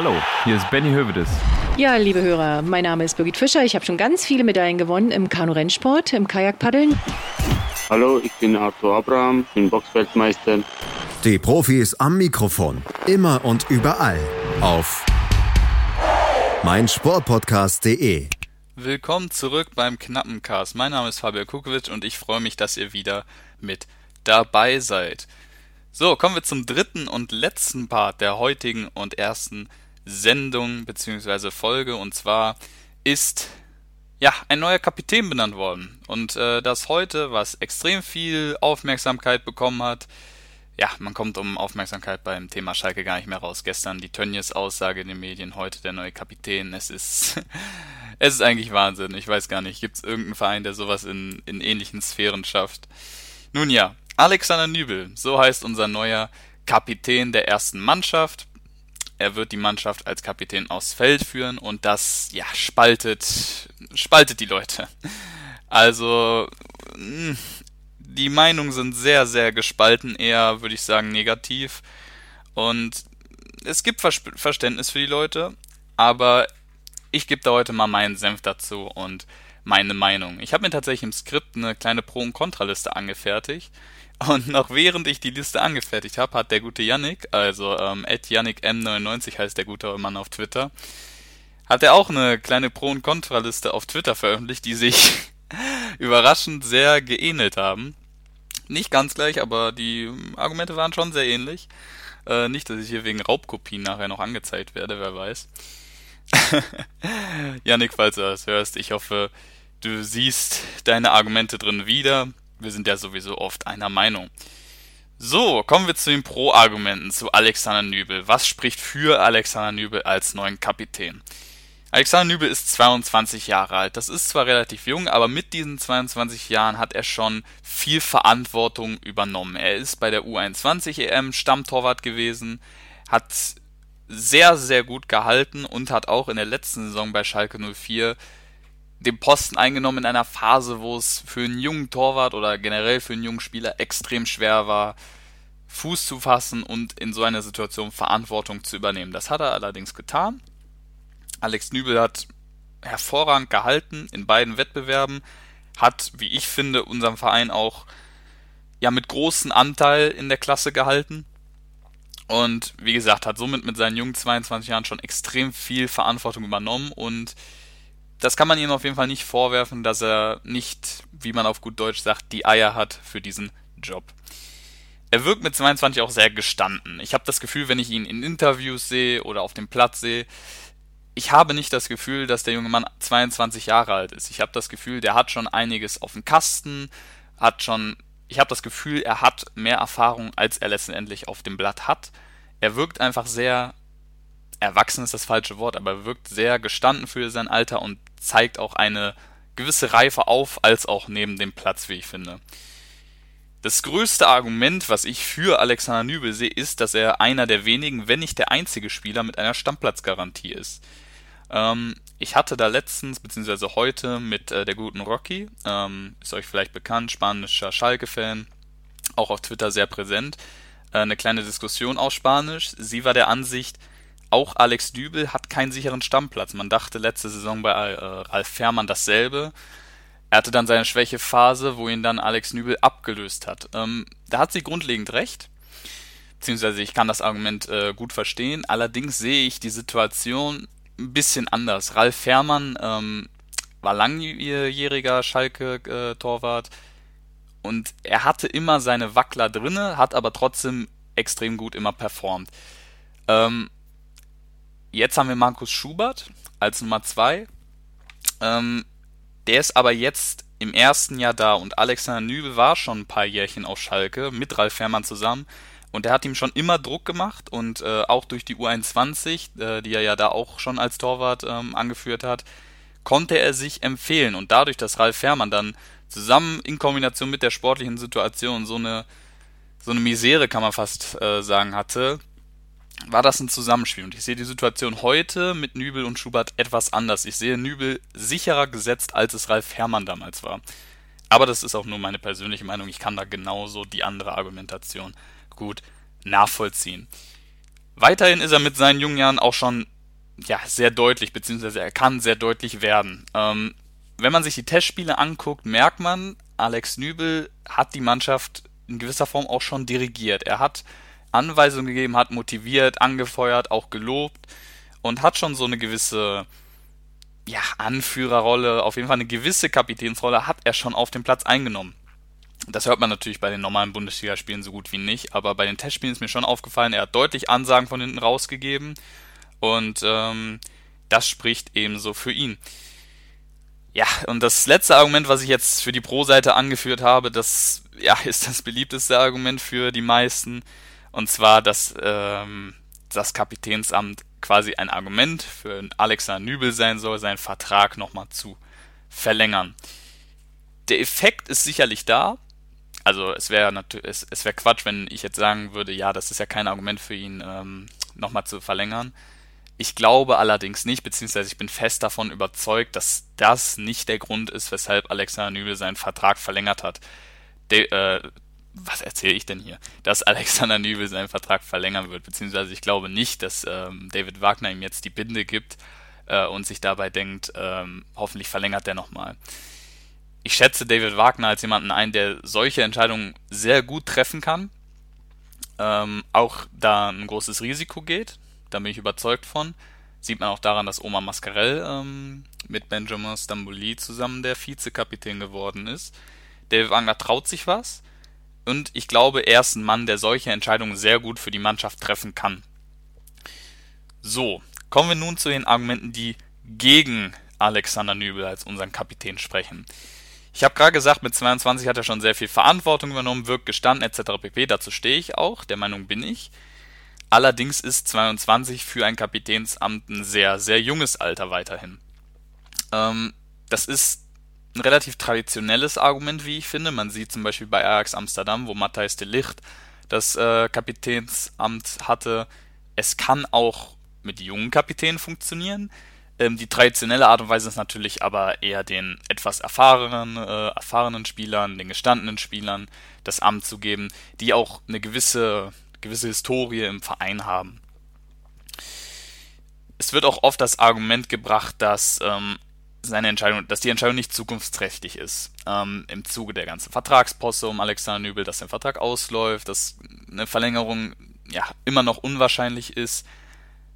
Hallo, hier ist Benny Hövedes. Ja, liebe Hörer, mein Name ist Birgit Fischer. Ich habe schon ganz viele Medaillen gewonnen im Kanu-Rennsport, im Kajakpaddeln. Hallo, ich bin Arthur Abraham, bin Boxfeldmeister. Die Profis am Mikrofon. Immer und überall auf meinsportpodcast.de. Willkommen zurück beim Knappencast. Mein Name ist Fabian Kukowitsch und ich freue mich, dass ihr wieder mit dabei seid. So, kommen wir zum dritten und letzten Part der heutigen und ersten Sendung bzw. Folge. Und zwar ist ja ein neuer Kapitän benannt worden. Und äh, das heute, was extrem viel Aufmerksamkeit bekommen hat, ja, man kommt um Aufmerksamkeit beim Thema Schalke gar nicht mehr raus. Gestern die Tönnies Aussage in den Medien, heute der neue Kapitän. Es ist, es ist eigentlich Wahnsinn. Ich weiß gar nicht, gibt es irgendeinen Verein, der sowas in, in ähnlichen Sphären schafft? Nun ja, Alexander Nübel, so heißt unser neuer Kapitän der ersten Mannschaft. Er wird die Mannschaft als Kapitän aufs Feld führen und das, ja, spaltet, spaltet die Leute. Also, mh, die Meinungen sind sehr, sehr gespalten, eher würde ich sagen negativ. Und es gibt Vers Verständnis für die Leute, aber ich gebe da heute mal meinen Senf dazu und meine Meinung. Ich habe mir tatsächlich im Skript eine kleine Pro- und Kontraliste angefertigt. Und noch während ich die Liste angefertigt habe, hat der gute Yannick, also ähm, YannickM99 heißt der gute Mann auf Twitter, hat er auch eine kleine Pro- und Kontraliste auf Twitter veröffentlicht, die sich überraschend sehr geähnelt haben. Nicht ganz gleich, aber die Argumente waren schon sehr ähnlich. Äh, nicht, dass ich hier wegen Raubkopien nachher noch angezeigt werde, wer weiß. Yannick, falls du das hörst, ich hoffe, du siehst deine Argumente drin wieder. Wir sind ja sowieso oft einer Meinung. So, kommen wir zu den Pro-Argumenten zu Alexander Nübel. Was spricht für Alexander Nübel als neuen Kapitän? Alexander Nübel ist 22 Jahre alt. Das ist zwar relativ jung, aber mit diesen 22 Jahren hat er schon viel Verantwortung übernommen. Er ist bei der U21 EM Stammtorwart gewesen, hat sehr, sehr gut gehalten und hat auch in der letzten Saison bei Schalke 04 den Posten eingenommen in einer Phase, wo es für einen jungen Torwart oder generell für einen jungen Spieler extrem schwer war, Fuß zu fassen und in so einer Situation Verantwortung zu übernehmen. Das hat er allerdings getan. Alex Nübel hat hervorragend gehalten in beiden Wettbewerben, hat, wie ich finde, unserem Verein auch ja mit großem Anteil in der Klasse gehalten. Und wie gesagt, hat somit mit seinen jungen 22 Jahren schon extrem viel Verantwortung übernommen und das kann man ihm auf jeden Fall nicht vorwerfen, dass er nicht, wie man auf gut Deutsch sagt, die Eier hat für diesen Job. Er wirkt mit 22 auch sehr gestanden. Ich habe das Gefühl, wenn ich ihn in Interviews sehe oder auf dem Platz sehe, ich habe nicht das Gefühl, dass der junge Mann 22 Jahre alt ist. Ich habe das Gefühl, der hat schon einiges auf dem Kasten, hat schon, ich habe das Gefühl, er hat mehr Erfahrung, als er letztendlich auf dem Blatt hat. Er wirkt einfach sehr, erwachsen ist das falsche Wort, aber er wirkt sehr gestanden für sein Alter und zeigt auch eine gewisse Reife auf, als auch neben dem Platz, wie ich finde. Das größte Argument, was ich für Alexander Nübel sehe, ist, dass er einer der wenigen, wenn nicht der einzige Spieler mit einer Stammplatzgarantie ist. Ähm, ich hatte da letztens, beziehungsweise heute mit äh, der guten Rocky, ähm, ist euch vielleicht bekannt, spanischer Schalke-Fan, auch auf Twitter sehr präsent, äh, eine kleine Diskussion auf Spanisch. Sie war der Ansicht, auch Alex Dübel hat keinen sicheren Stammplatz. Man dachte letzte Saison bei äh, Ralf Fährmann dasselbe. er hatte dann seine Schwächephase, wo ihn dann Alex Nübel abgelöst hat. Ähm, da hat sie grundlegend recht. Beziehungsweise ich kann das Argument äh, gut verstehen. Allerdings sehe ich die Situation ein bisschen anders. Ralf Fährmann ähm, war langjähriger Schalke-Torwart und er hatte immer seine Wackler drinne, hat aber trotzdem extrem gut immer performt. Ähm, jetzt haben wir Markus Schubert als Nummer 2. Ähm, der ist aber jetzt im ersten Jahr da und Alexander Nübel war schon ein paar Jährchen auf Schalke mit Ralf Fährmann zusammen und der hat ihm schon immer Druck gemacht und äh, auch durch die U21, äh, die er ja da auch schon als Torwart ähm, angeführt hat, konnte er sich empfehlen. Und dadurch, dass Ralf Fährmann dann zusammen in Kombination mit der sportlichen Situation so eine, so eine Misere, kann man fast äh, sagen, hatte, war das ein Zusammenspiel. Und ich sehe die Situation heute mit Nübel und Schubert etwas anders. Ich sehe Nübel sicherer gesetzt, als es Ralf Herrmann damals war. Aber das ist auch nur meine persönliche Meinung. Ich kann da genauso die andere Argumentation gut nachvollziehen. Weiterhin ist er mit seinen jungen Jahren auch schon ja, sehr deutlich, beziehungsweise er kann sehr deutlich werden. Ähm, wenn man sich die Testspiele anguckt, merkt man, Alex Nübel hat die Mannschaft in gewisser Form auch schon dirigiert. Er hat Anweisungen gegeben, hat motiviert, angefeuert, auch gelobt und hat schon so eine gewisse ja, Anführerrolle, auf jeden Fall eine gewisse Kapitänsrolle hat er schon auf dem Platz eingenommen. Das hört man natürlich bei den normalen Bundesligaspielen so gut wie nicht, aber bei den Testspielen ist mir schon aufgefallen, er hat deutlich Ansagen von hinten rausgegeben und ähm, das spricht ebenso für ihn. Ja, und das letzte Argument, was ich jetzt für die Pro-Seite angeführt habe, das ja, ist das beliebteste Argument für die meisten. Und zwar, dass ähm, das Kapitänsamt quasi ein Argument für Alexander Nübel sein soll, seinen Vertrag nochmal zu verlängern. Der Effekt ist sicherlich da. Also es wäre natürlich, es, es wäre Quatsch, wenn ich jetzt sagen würde, ja, das ist ja kein Argument für ihn, ähm, nochmal zu verlängern. Ich glaube allerdings nicht, beziehungsweise ich bin fest davon überzeugt, dass das nicht der Grund ist, weshalb Alexander Nübel seinen Vertrag verlängert hat. De, äh, was erzähle ich denn hier? Dass Alexander Nübel seinen Vertrag verlängern wird, beziehungsweise ich glaube nicht, dass ähm, David Wagner ihm jetzt die Binde gibt äh, und sich dabei denkt, ähm, hoffentlich verlängert der nochmal. Ich schätze David Wagner als jemanden ein, der solche Entscheidungen sehr gut treffen kann, ähm, auch da ein großes Risiko geht, da bin ich überzeugt von. Sieht man auch daran, dass Omar Mascarell ähm, mit Benjamin Stambouli zusammen der Vizekapitän geworden ist. David Wagner traut sich was und ich glaube, er ist ein Mann, der solche Entscheidungen sehr gut für die Mannschaft treffen kann. So, kommen wir nun zu den Argumenten, die gegen Alexander Nübel als unseren Kapitän sprechen. Ich habe gerade gesagt, mit 22 hat er schon sehr viel Verantwortung übernommen, wirkt gestanden etc. pp. Dazu stehe ich auch, der Meinung bin ich. Allerdings ist 22 für ein Kapitänsamt ein sehr, sehr junges Alter weiterhin. Ähm, das ist ein relativ traditionelles Argument, wie ich finde. Man sieht zum Beispiel bei Ajax Amsterdam, wo Matthijs de Licht das äh, Kapitänsamt hatte. Es kann auch mit jungen Kapitänen funktionieren. Ähm, die traditionelle Art und Weise ist natürlich aber eher den etwas erfahrenen, äh, erfahrenen Spielern, den gestandenen Spielern das Amt zu geben, die auch eine gewisse gewisse Historie im Verein haben. Es wird auch oft das Argument gebracht, dass ähm, seine Entscheidung, dass die Entscheidung nicht zukunftsträchtig ist. Ähm, Im Zuge der ganzen Vertragsposse um Alexander Nübel, dass der Vertrag ausläuft, dass eine Verlängerung ja immer noch unwahrscheinlich ist.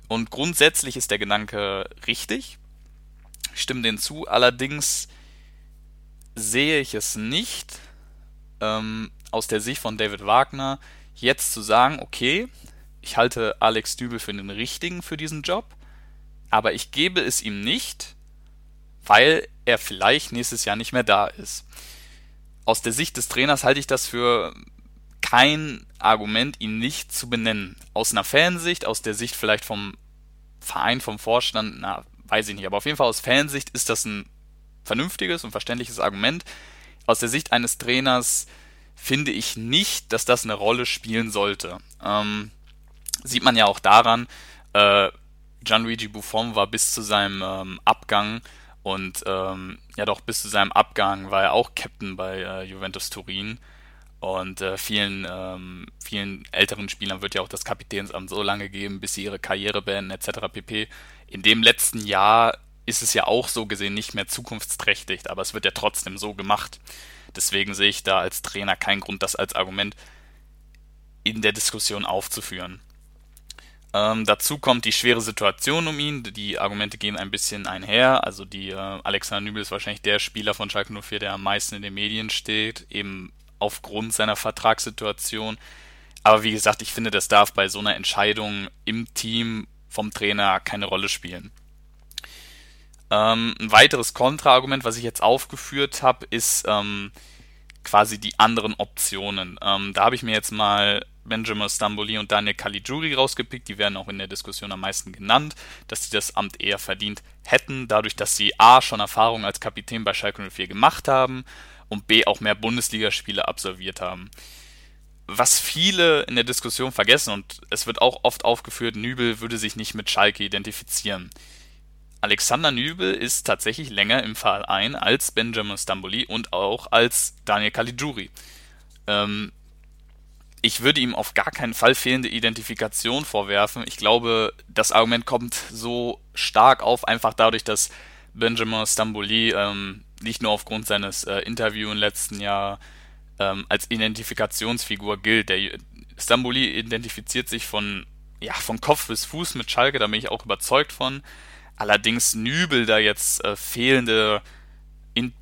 Und grundsätzlich ist der Gedanke richtig. Ich stimme dem zu. Allerdings sehe ich es nicht ähm, aus der Sicht von David Wagner jetzt zu sagen, okay, ich halte Alex Dübel für den richtigen für diesen Job, aber ich gebe es ihm nicht, weil er vielleicht nächstes Jahr nicht mehr da ist. Aus der Sicht des Trainers halte ich das für kein Argument, ihn nicht zu benennen. Aus einer Fansicht, aus der Sicht vielleicht vom Verein, vom Vorstand, na, weiß ich nicht, aber auf jeden Fall aus Fansicht ist das ein vernünftiges und verständliches Argument. Aus der Sicht eines Trainers finde ich nicht, dass das eine Rolle spielen sollte. Ähm, sieht man ja auch daran, äh, Gianluigi Buffon war bis zu seinem ähm, Abgang und ähm, ja doch bis zu seinem Abgang war er auch Captain bei äh, Juventus Turin und äh, vielen ähm, vielen älteren Spielern wird ja auch das Kapitänsamt so lange geben, bis sie ihre Karriere beenden etc. pp. In dem letzten Jahr ist es ja auch so gesehen nicht mehr zukunftsträchtig, aber es wird ja trotzdem so gemacht. Deswegen sehe ich da als Trainer keinen Grund, das als Argument in der Diskussion aufzuführen. Ähm, dazu kommt die schwere Situation um ihn. Die Argumente gehen ein bisschen einher. Also die äh, Alexander Nübel ist wahrscheinlich der Spieler von Schalke 04, der am meisten in den Medien steht, eben aufgrund seiner Vertragssituation. Aber wie gesagt, ich finde, das darf bei so einer Entscheidung im Team vom Trainer keine Rolle spielen. Ähm, ein weiteres Kontraargument, was ich jetzt aufgeführt habe, ist ähm, quasi die anderen Optionen. Ähm, da habe ich mir jetzt mal Benjamin Stamboli und Daniel Caligiuri rausgepickt. Die werden auch in der Diskussion am meisten genannt, dass sie das Amt eher verdient hätten, dadurch, dass sie A schon Erfahrung als Kapitän bei Schalke 04 gemacht haben und B auch mehr Bundesligaspiele absolviert haben. Was viele in der Diskussion vergessen und es wird auch oft aufgeführt, Nübel würde sich nicht mit Schalke identifizieren. Alexander Nübel ist tatsächlich länger im Verein als Benjamin Stamboli und auch als Daniel Caligiuri. Ähm, ich würde ihm auf gar keinen Fall fehlende Identifikation vorwerfen. Ich glaube, das Argument kommt so stark auf, einfach dadurch, dass Benjamin Stamboli ähm, nicht nur aufgrund seines äh, Interviews im letzten Jahr ähm, als Identifikationsfigur gilt. Der Stamboli identifiziert sich von, ja, von Kopf bis Fuß mit Schalke, da bin ich auch überzeugt von. Allerdings Nübel da jetzt äh, fehlende, in,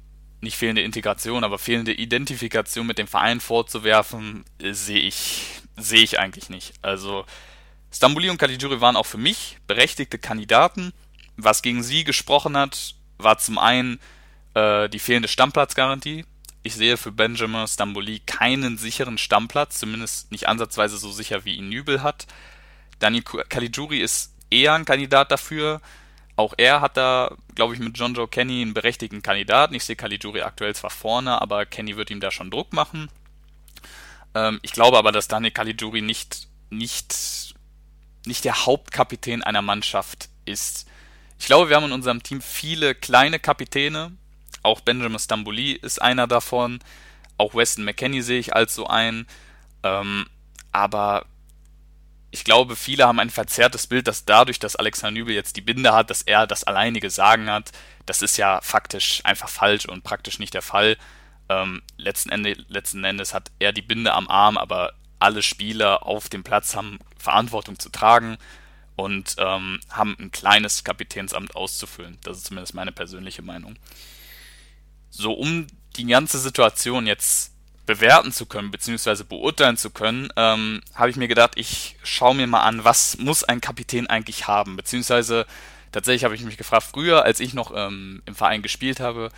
nicht fehlende Integration, aber fehlende Identifikation mit dem Verein vorzuwerfen, äh, sehe ich, sehe ich eigentlich nicht. Also Stambuli und Caligiuri waren auch für mich berechtigte Kandidaten. Was gegen sie gesprochen hat, war zum einen äh, die fehlende Stammplatzgarantie. Ich sehe für Benjamin Stamboli keinen sicheren Stammplatz, zumindest nicht ansatzweise so sicher wie ihn Nübel hat. Dani Caligiuri ist eher ein Kandidat dafür, auch er hat da, glaube ich, mit John Joe Kenny einen berechtigten Kandidaten. Ich sehe Caligiuri aktuell zwar vorne, aber Kenny wird ihm da schon Druck machen. Ähm, ich glaube aber, dass Daniel Caligiuri nicht, nicht, nicht der Hauptkapitän einer Mannschaft ist. Ich glaube, wir haben in unserem Team viele kleine Kapitäne. Auch Benjamin Stamboli ist einer davon. Auch Weston McKenney sehe ich als so ein. Ähm, aber ich glaube, viele haben ein verzerrtes Bild, dass dadurch, dass Alexander Nübel jetzt die Binde hat, dass er das alleinige Sagen hat. Das ist ja faktisch einfach falsch und praktisch nicht der Fall. Ähm, letzten, Ende, letzten Endes hat er die Binde am Arm, aber alle Spieler auf dem Platz haben Verantwortung zu tragen und ähm, haben ein kleines Kapitänsamt auszufüllen. Das ist zumindest meine persönliche Meinung. So, um die ganze Situation jetzt bewerten zu können, beziehungsweise beurteilen zu können, ähm, habe ich mir gedacht, ich schaue mir mal an, was muss ein Kapitän eigentlich haben, beziehungsweise tatsächlich habe ich mich gefragt, früher, als ich noch ähm, im Verein gespielt habe,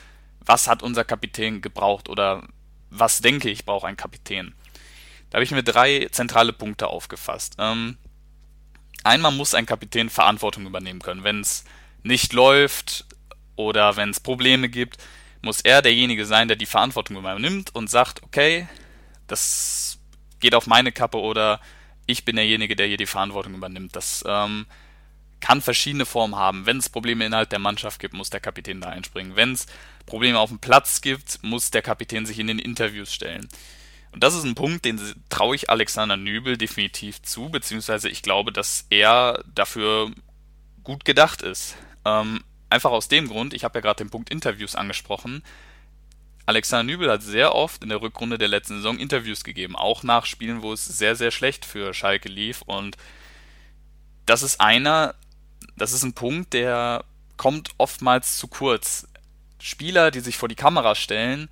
was hat unser Kapitän gebraucht oder was denke ich braucht ein Kapitän? Da habe ich mir drei zentrale Punkte aufgefasst. Ähm, einmal muss ein Kapitän Verantwortung übernehmen können, wenn es nicht läuft oder wenn es Probleme gibt muss er derjenige sein, der die Verantwortung übernimmt und sagt, okay, das geht auf meine Kappe oder ich bin derjenige, der hier die Verantwortung übernimmt. Das ähm, kann verschiedene Formen haben. Wenn es Probleme innerhalb der Mannschaft gibt, muss der Kapitän da einspringen. Wenn es Probleme auf dem Platz gibt, muss der Kapitän sich in den Interviews stellen. Und das ist ein Punkt, den traue ich Alexander Nübel definitiv zu, beziehungsweise ich glaube, dass er dafür gut gedacht ist. Ähm, Einfach aus dem Grund, ich habe ja gerade den Punkt Interviews angesprochen. Alexander Nübel hat sehr oft in der Rückrunde der letzten Saison Interviews gegeben, auch nach Spielen, wo es sehr, sehr schlecht für Schalke lief. Und das ist einer, das ist ein Punkt, der kommt oftmals zu kurz. Spieler, die sich vor die Kamera stellen,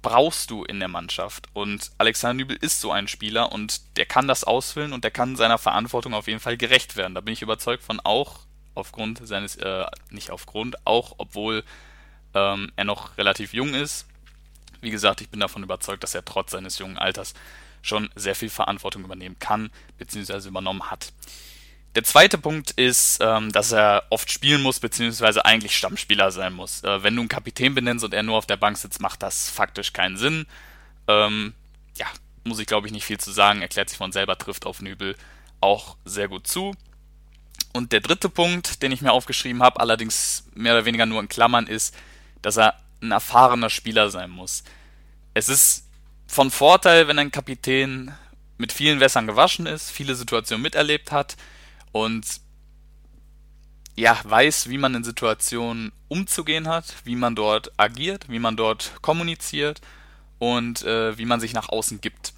brauchst du in der Mannschaft. Und Alexander Nübel ist so ein Spieler und der kann das ausfüllen und der kann seiner Verantwortung auf jeden Fall gerecht werden. Da bin ich überzeugt von auch aufgrund seines, äh, nicht aufgrund, auch obwohl ähm, er noch relativ jung ist. Wie gesagt, ich bin davon überzeugt, dass er trotz seines jungen Alters schon sehr viel Verantwortung übernehmen kann, beziehungsweise übernommen hat. Der zweite Punkt ist, ähm, dass er oft spielen muss, beziehungsweise eigentlich Stammspieler sein muss. Äh, wenn du einen Kapitän benennst und er nur auf der Bank sitzt, macht das faktisch keinen Sinn. Ähm, ja, muss ich glaube ich nicht viel zu sagen, erklärt sich von selber, trifft auf Nübel auch sehr gut zu. Und der dritte Punkt, den ich mir aufgeschrieben habe, allerdings mehr oder weniger nur in Klammern, ist, dass er ein erfahrener Spieler sein muss. Es ist von Vorteil, wenn ein Kapitän mit vielen Wässern gewaschen ist, viele Situationen miterlebt hat und ja, weiß, wie man in Situationen umzugehen hat, wie man dort agiert, wie man dort kommuniziert und äh, wie man sich nach außen gibt.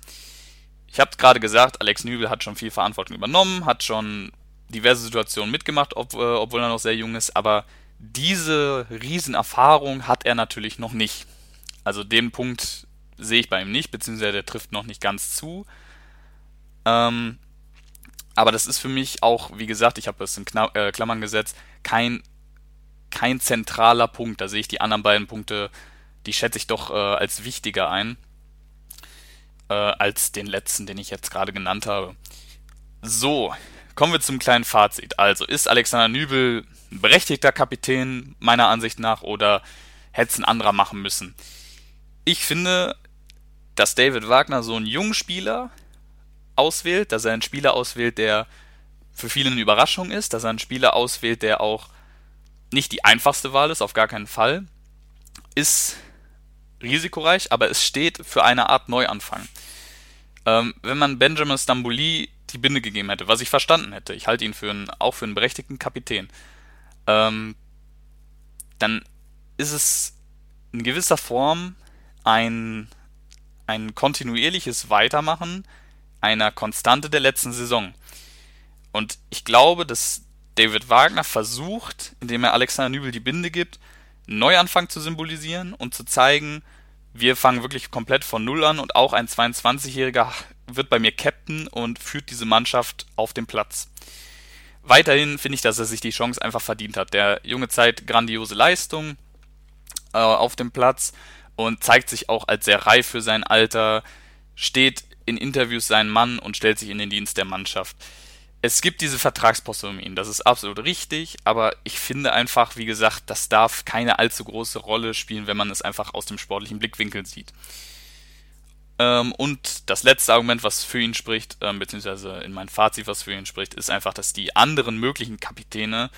Ich habe gerade gesagt, Alex Nübel hat schon viel Verantwortung übernommen, hat schon diverse Situationen mitgemacht, ob, äh, obwohl er noch sehr jung ist, aber diese Riesenerfahrung hat er natürlich noch nicht. Also den Punkt sehe ich bei ihm nicht, beziehungsweise der trifft noch nicht ganz zu. Ähm, aber das ist für mich auch, wie gesagt, ich habe es in Kna äh, Klammern gesetzt, kein, kein zentraler Punkt. Da sehe ich die anderen beiden Punkte, die schätze ich doch äh, als wichtiger ein, äh, als den letzten, den ich jetzt gerade genannt habe. So, kommen wir zum kleinen Fazit. Also, ist Alexander Nübel ein berechtigter Kapitän, meiner Ansicht nach, oder hätte es ein anderer machen müssen? Ich finde, dass David Wagner so einen jungen Spieler auswählt, dass er einen Spieler auswählt, der für viele eine Überraschung ist, dass er einen Spieler auswählt, der auch nicht die einfachste Wahl ist, auf gar keinen Fall, ist risikoreich, aber es steht für eine Art Neuanfang. Ähm, wenn man Benjamin Stambouli die Binde gegeben hätte, was ich verstanden hätte, ich halte ihn für einen, auch für einen berechtigten Kapitän, ähm, dann ist es in gewisser Form ein, ein kontinuierliches Weitermachen einer Konstante der letzten Saison. Und ich glaube, dass David Wagner versucht, indem er Alexander Nübel die Binde gibt, einen Neuanfang zu symbolisieren und zu zeigen, wir fangen wirklich komplett von Null an und auch ein 22-Jähriger wird bei mir Captain und führt diese Mannschaft auf den Platz. Weiterhin finde ich, dass er sich die Chance einfach verdient hat. Der Junge zeigt grandiose Leistung äh, auf dem Platz und zeigt sich auch als sehr reif für sein Alter, steht in Interviews seinen Mann und stellt sich in den Dienst der Mannschaft. Es gibt diese Vertragsposte um ihn, das ist absolut richtig, aber ich finde einfach, wie gesagt, das darf keine allzu große Rolle spielen, wenn man es einfach aus dem sportlichen Blickwinkel sieht. Ähm, und das letzte Argument, was für ihn spricht, ähm, beziehungsweise in mein Fazit, was für ihn spricht, ist einfach, dass die anderen möglichen Kapitäne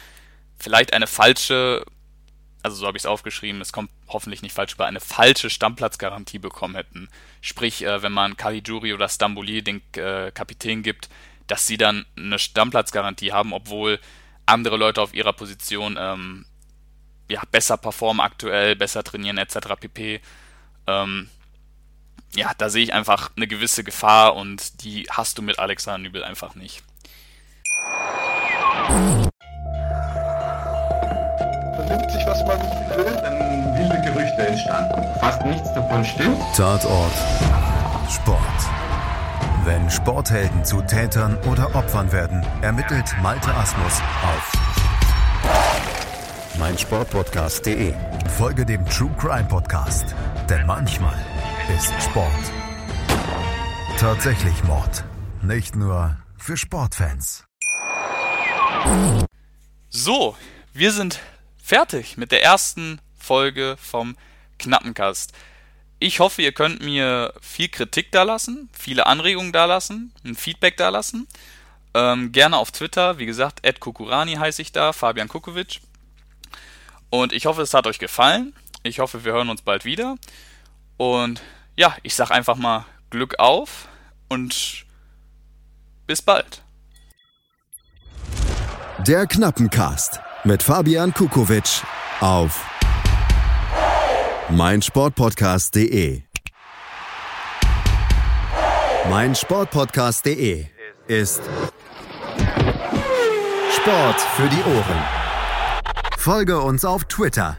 vielleicht eine falsche also so habe ich es aufgeschrieben, es kommt hoffentlich nicht falsch über, eine falsche Stammplatzgarantie bekommen hätten. Sprich, äh, wenn man Caligiuri oder Stamboli den äh, Kapitän gibt, dass sie dann eine Stammplatzgarantie haben, obwohl andere Leute auf ihrer Position ähm, ja, besser performen aktuell, besser trainieren etc. pp. Ähm, ja, da sehe ich einfach eine gewisse Gefahr und die hast du mit Alexander Nübel einfach nicht. nimmt sich, was man will. Dann wilde Gerüchte entstanden. Fast nichts davon stimmt. Tatort. Sport. Wenn Sporthelden zu Tätern oder Opfern werden, ermittelt Malte Asmus auf meinsportpodcast.de. Folge dem True Crime Podcast, denn manchmal ist Sport tatsächlich Mord. Nicht nur für Sportfans. So, wir sind fertig mit der ersten Folge vom Knappencast. Ich hoffe, ihr könnt mir viel Kritik da lassen, viele Anregungen da lassen, ein Feedback da lassen. Ähm, gerne auf Twitter, wie gesagt, Ed Kukurani heiße ich da, Fabian Kukovic. Und ich hoffe, es hat euch gefallen. Ich hoffe, wir hören uns bald wieder. Und ja, ich sag einfach mal Glück auf und bis bald. Der Knappencast mit Fabian Kukowitsch auf meinsportpodcast.de. Meinsportpodcast.de ist Sport für die Ohren. Folge uns auf Twitter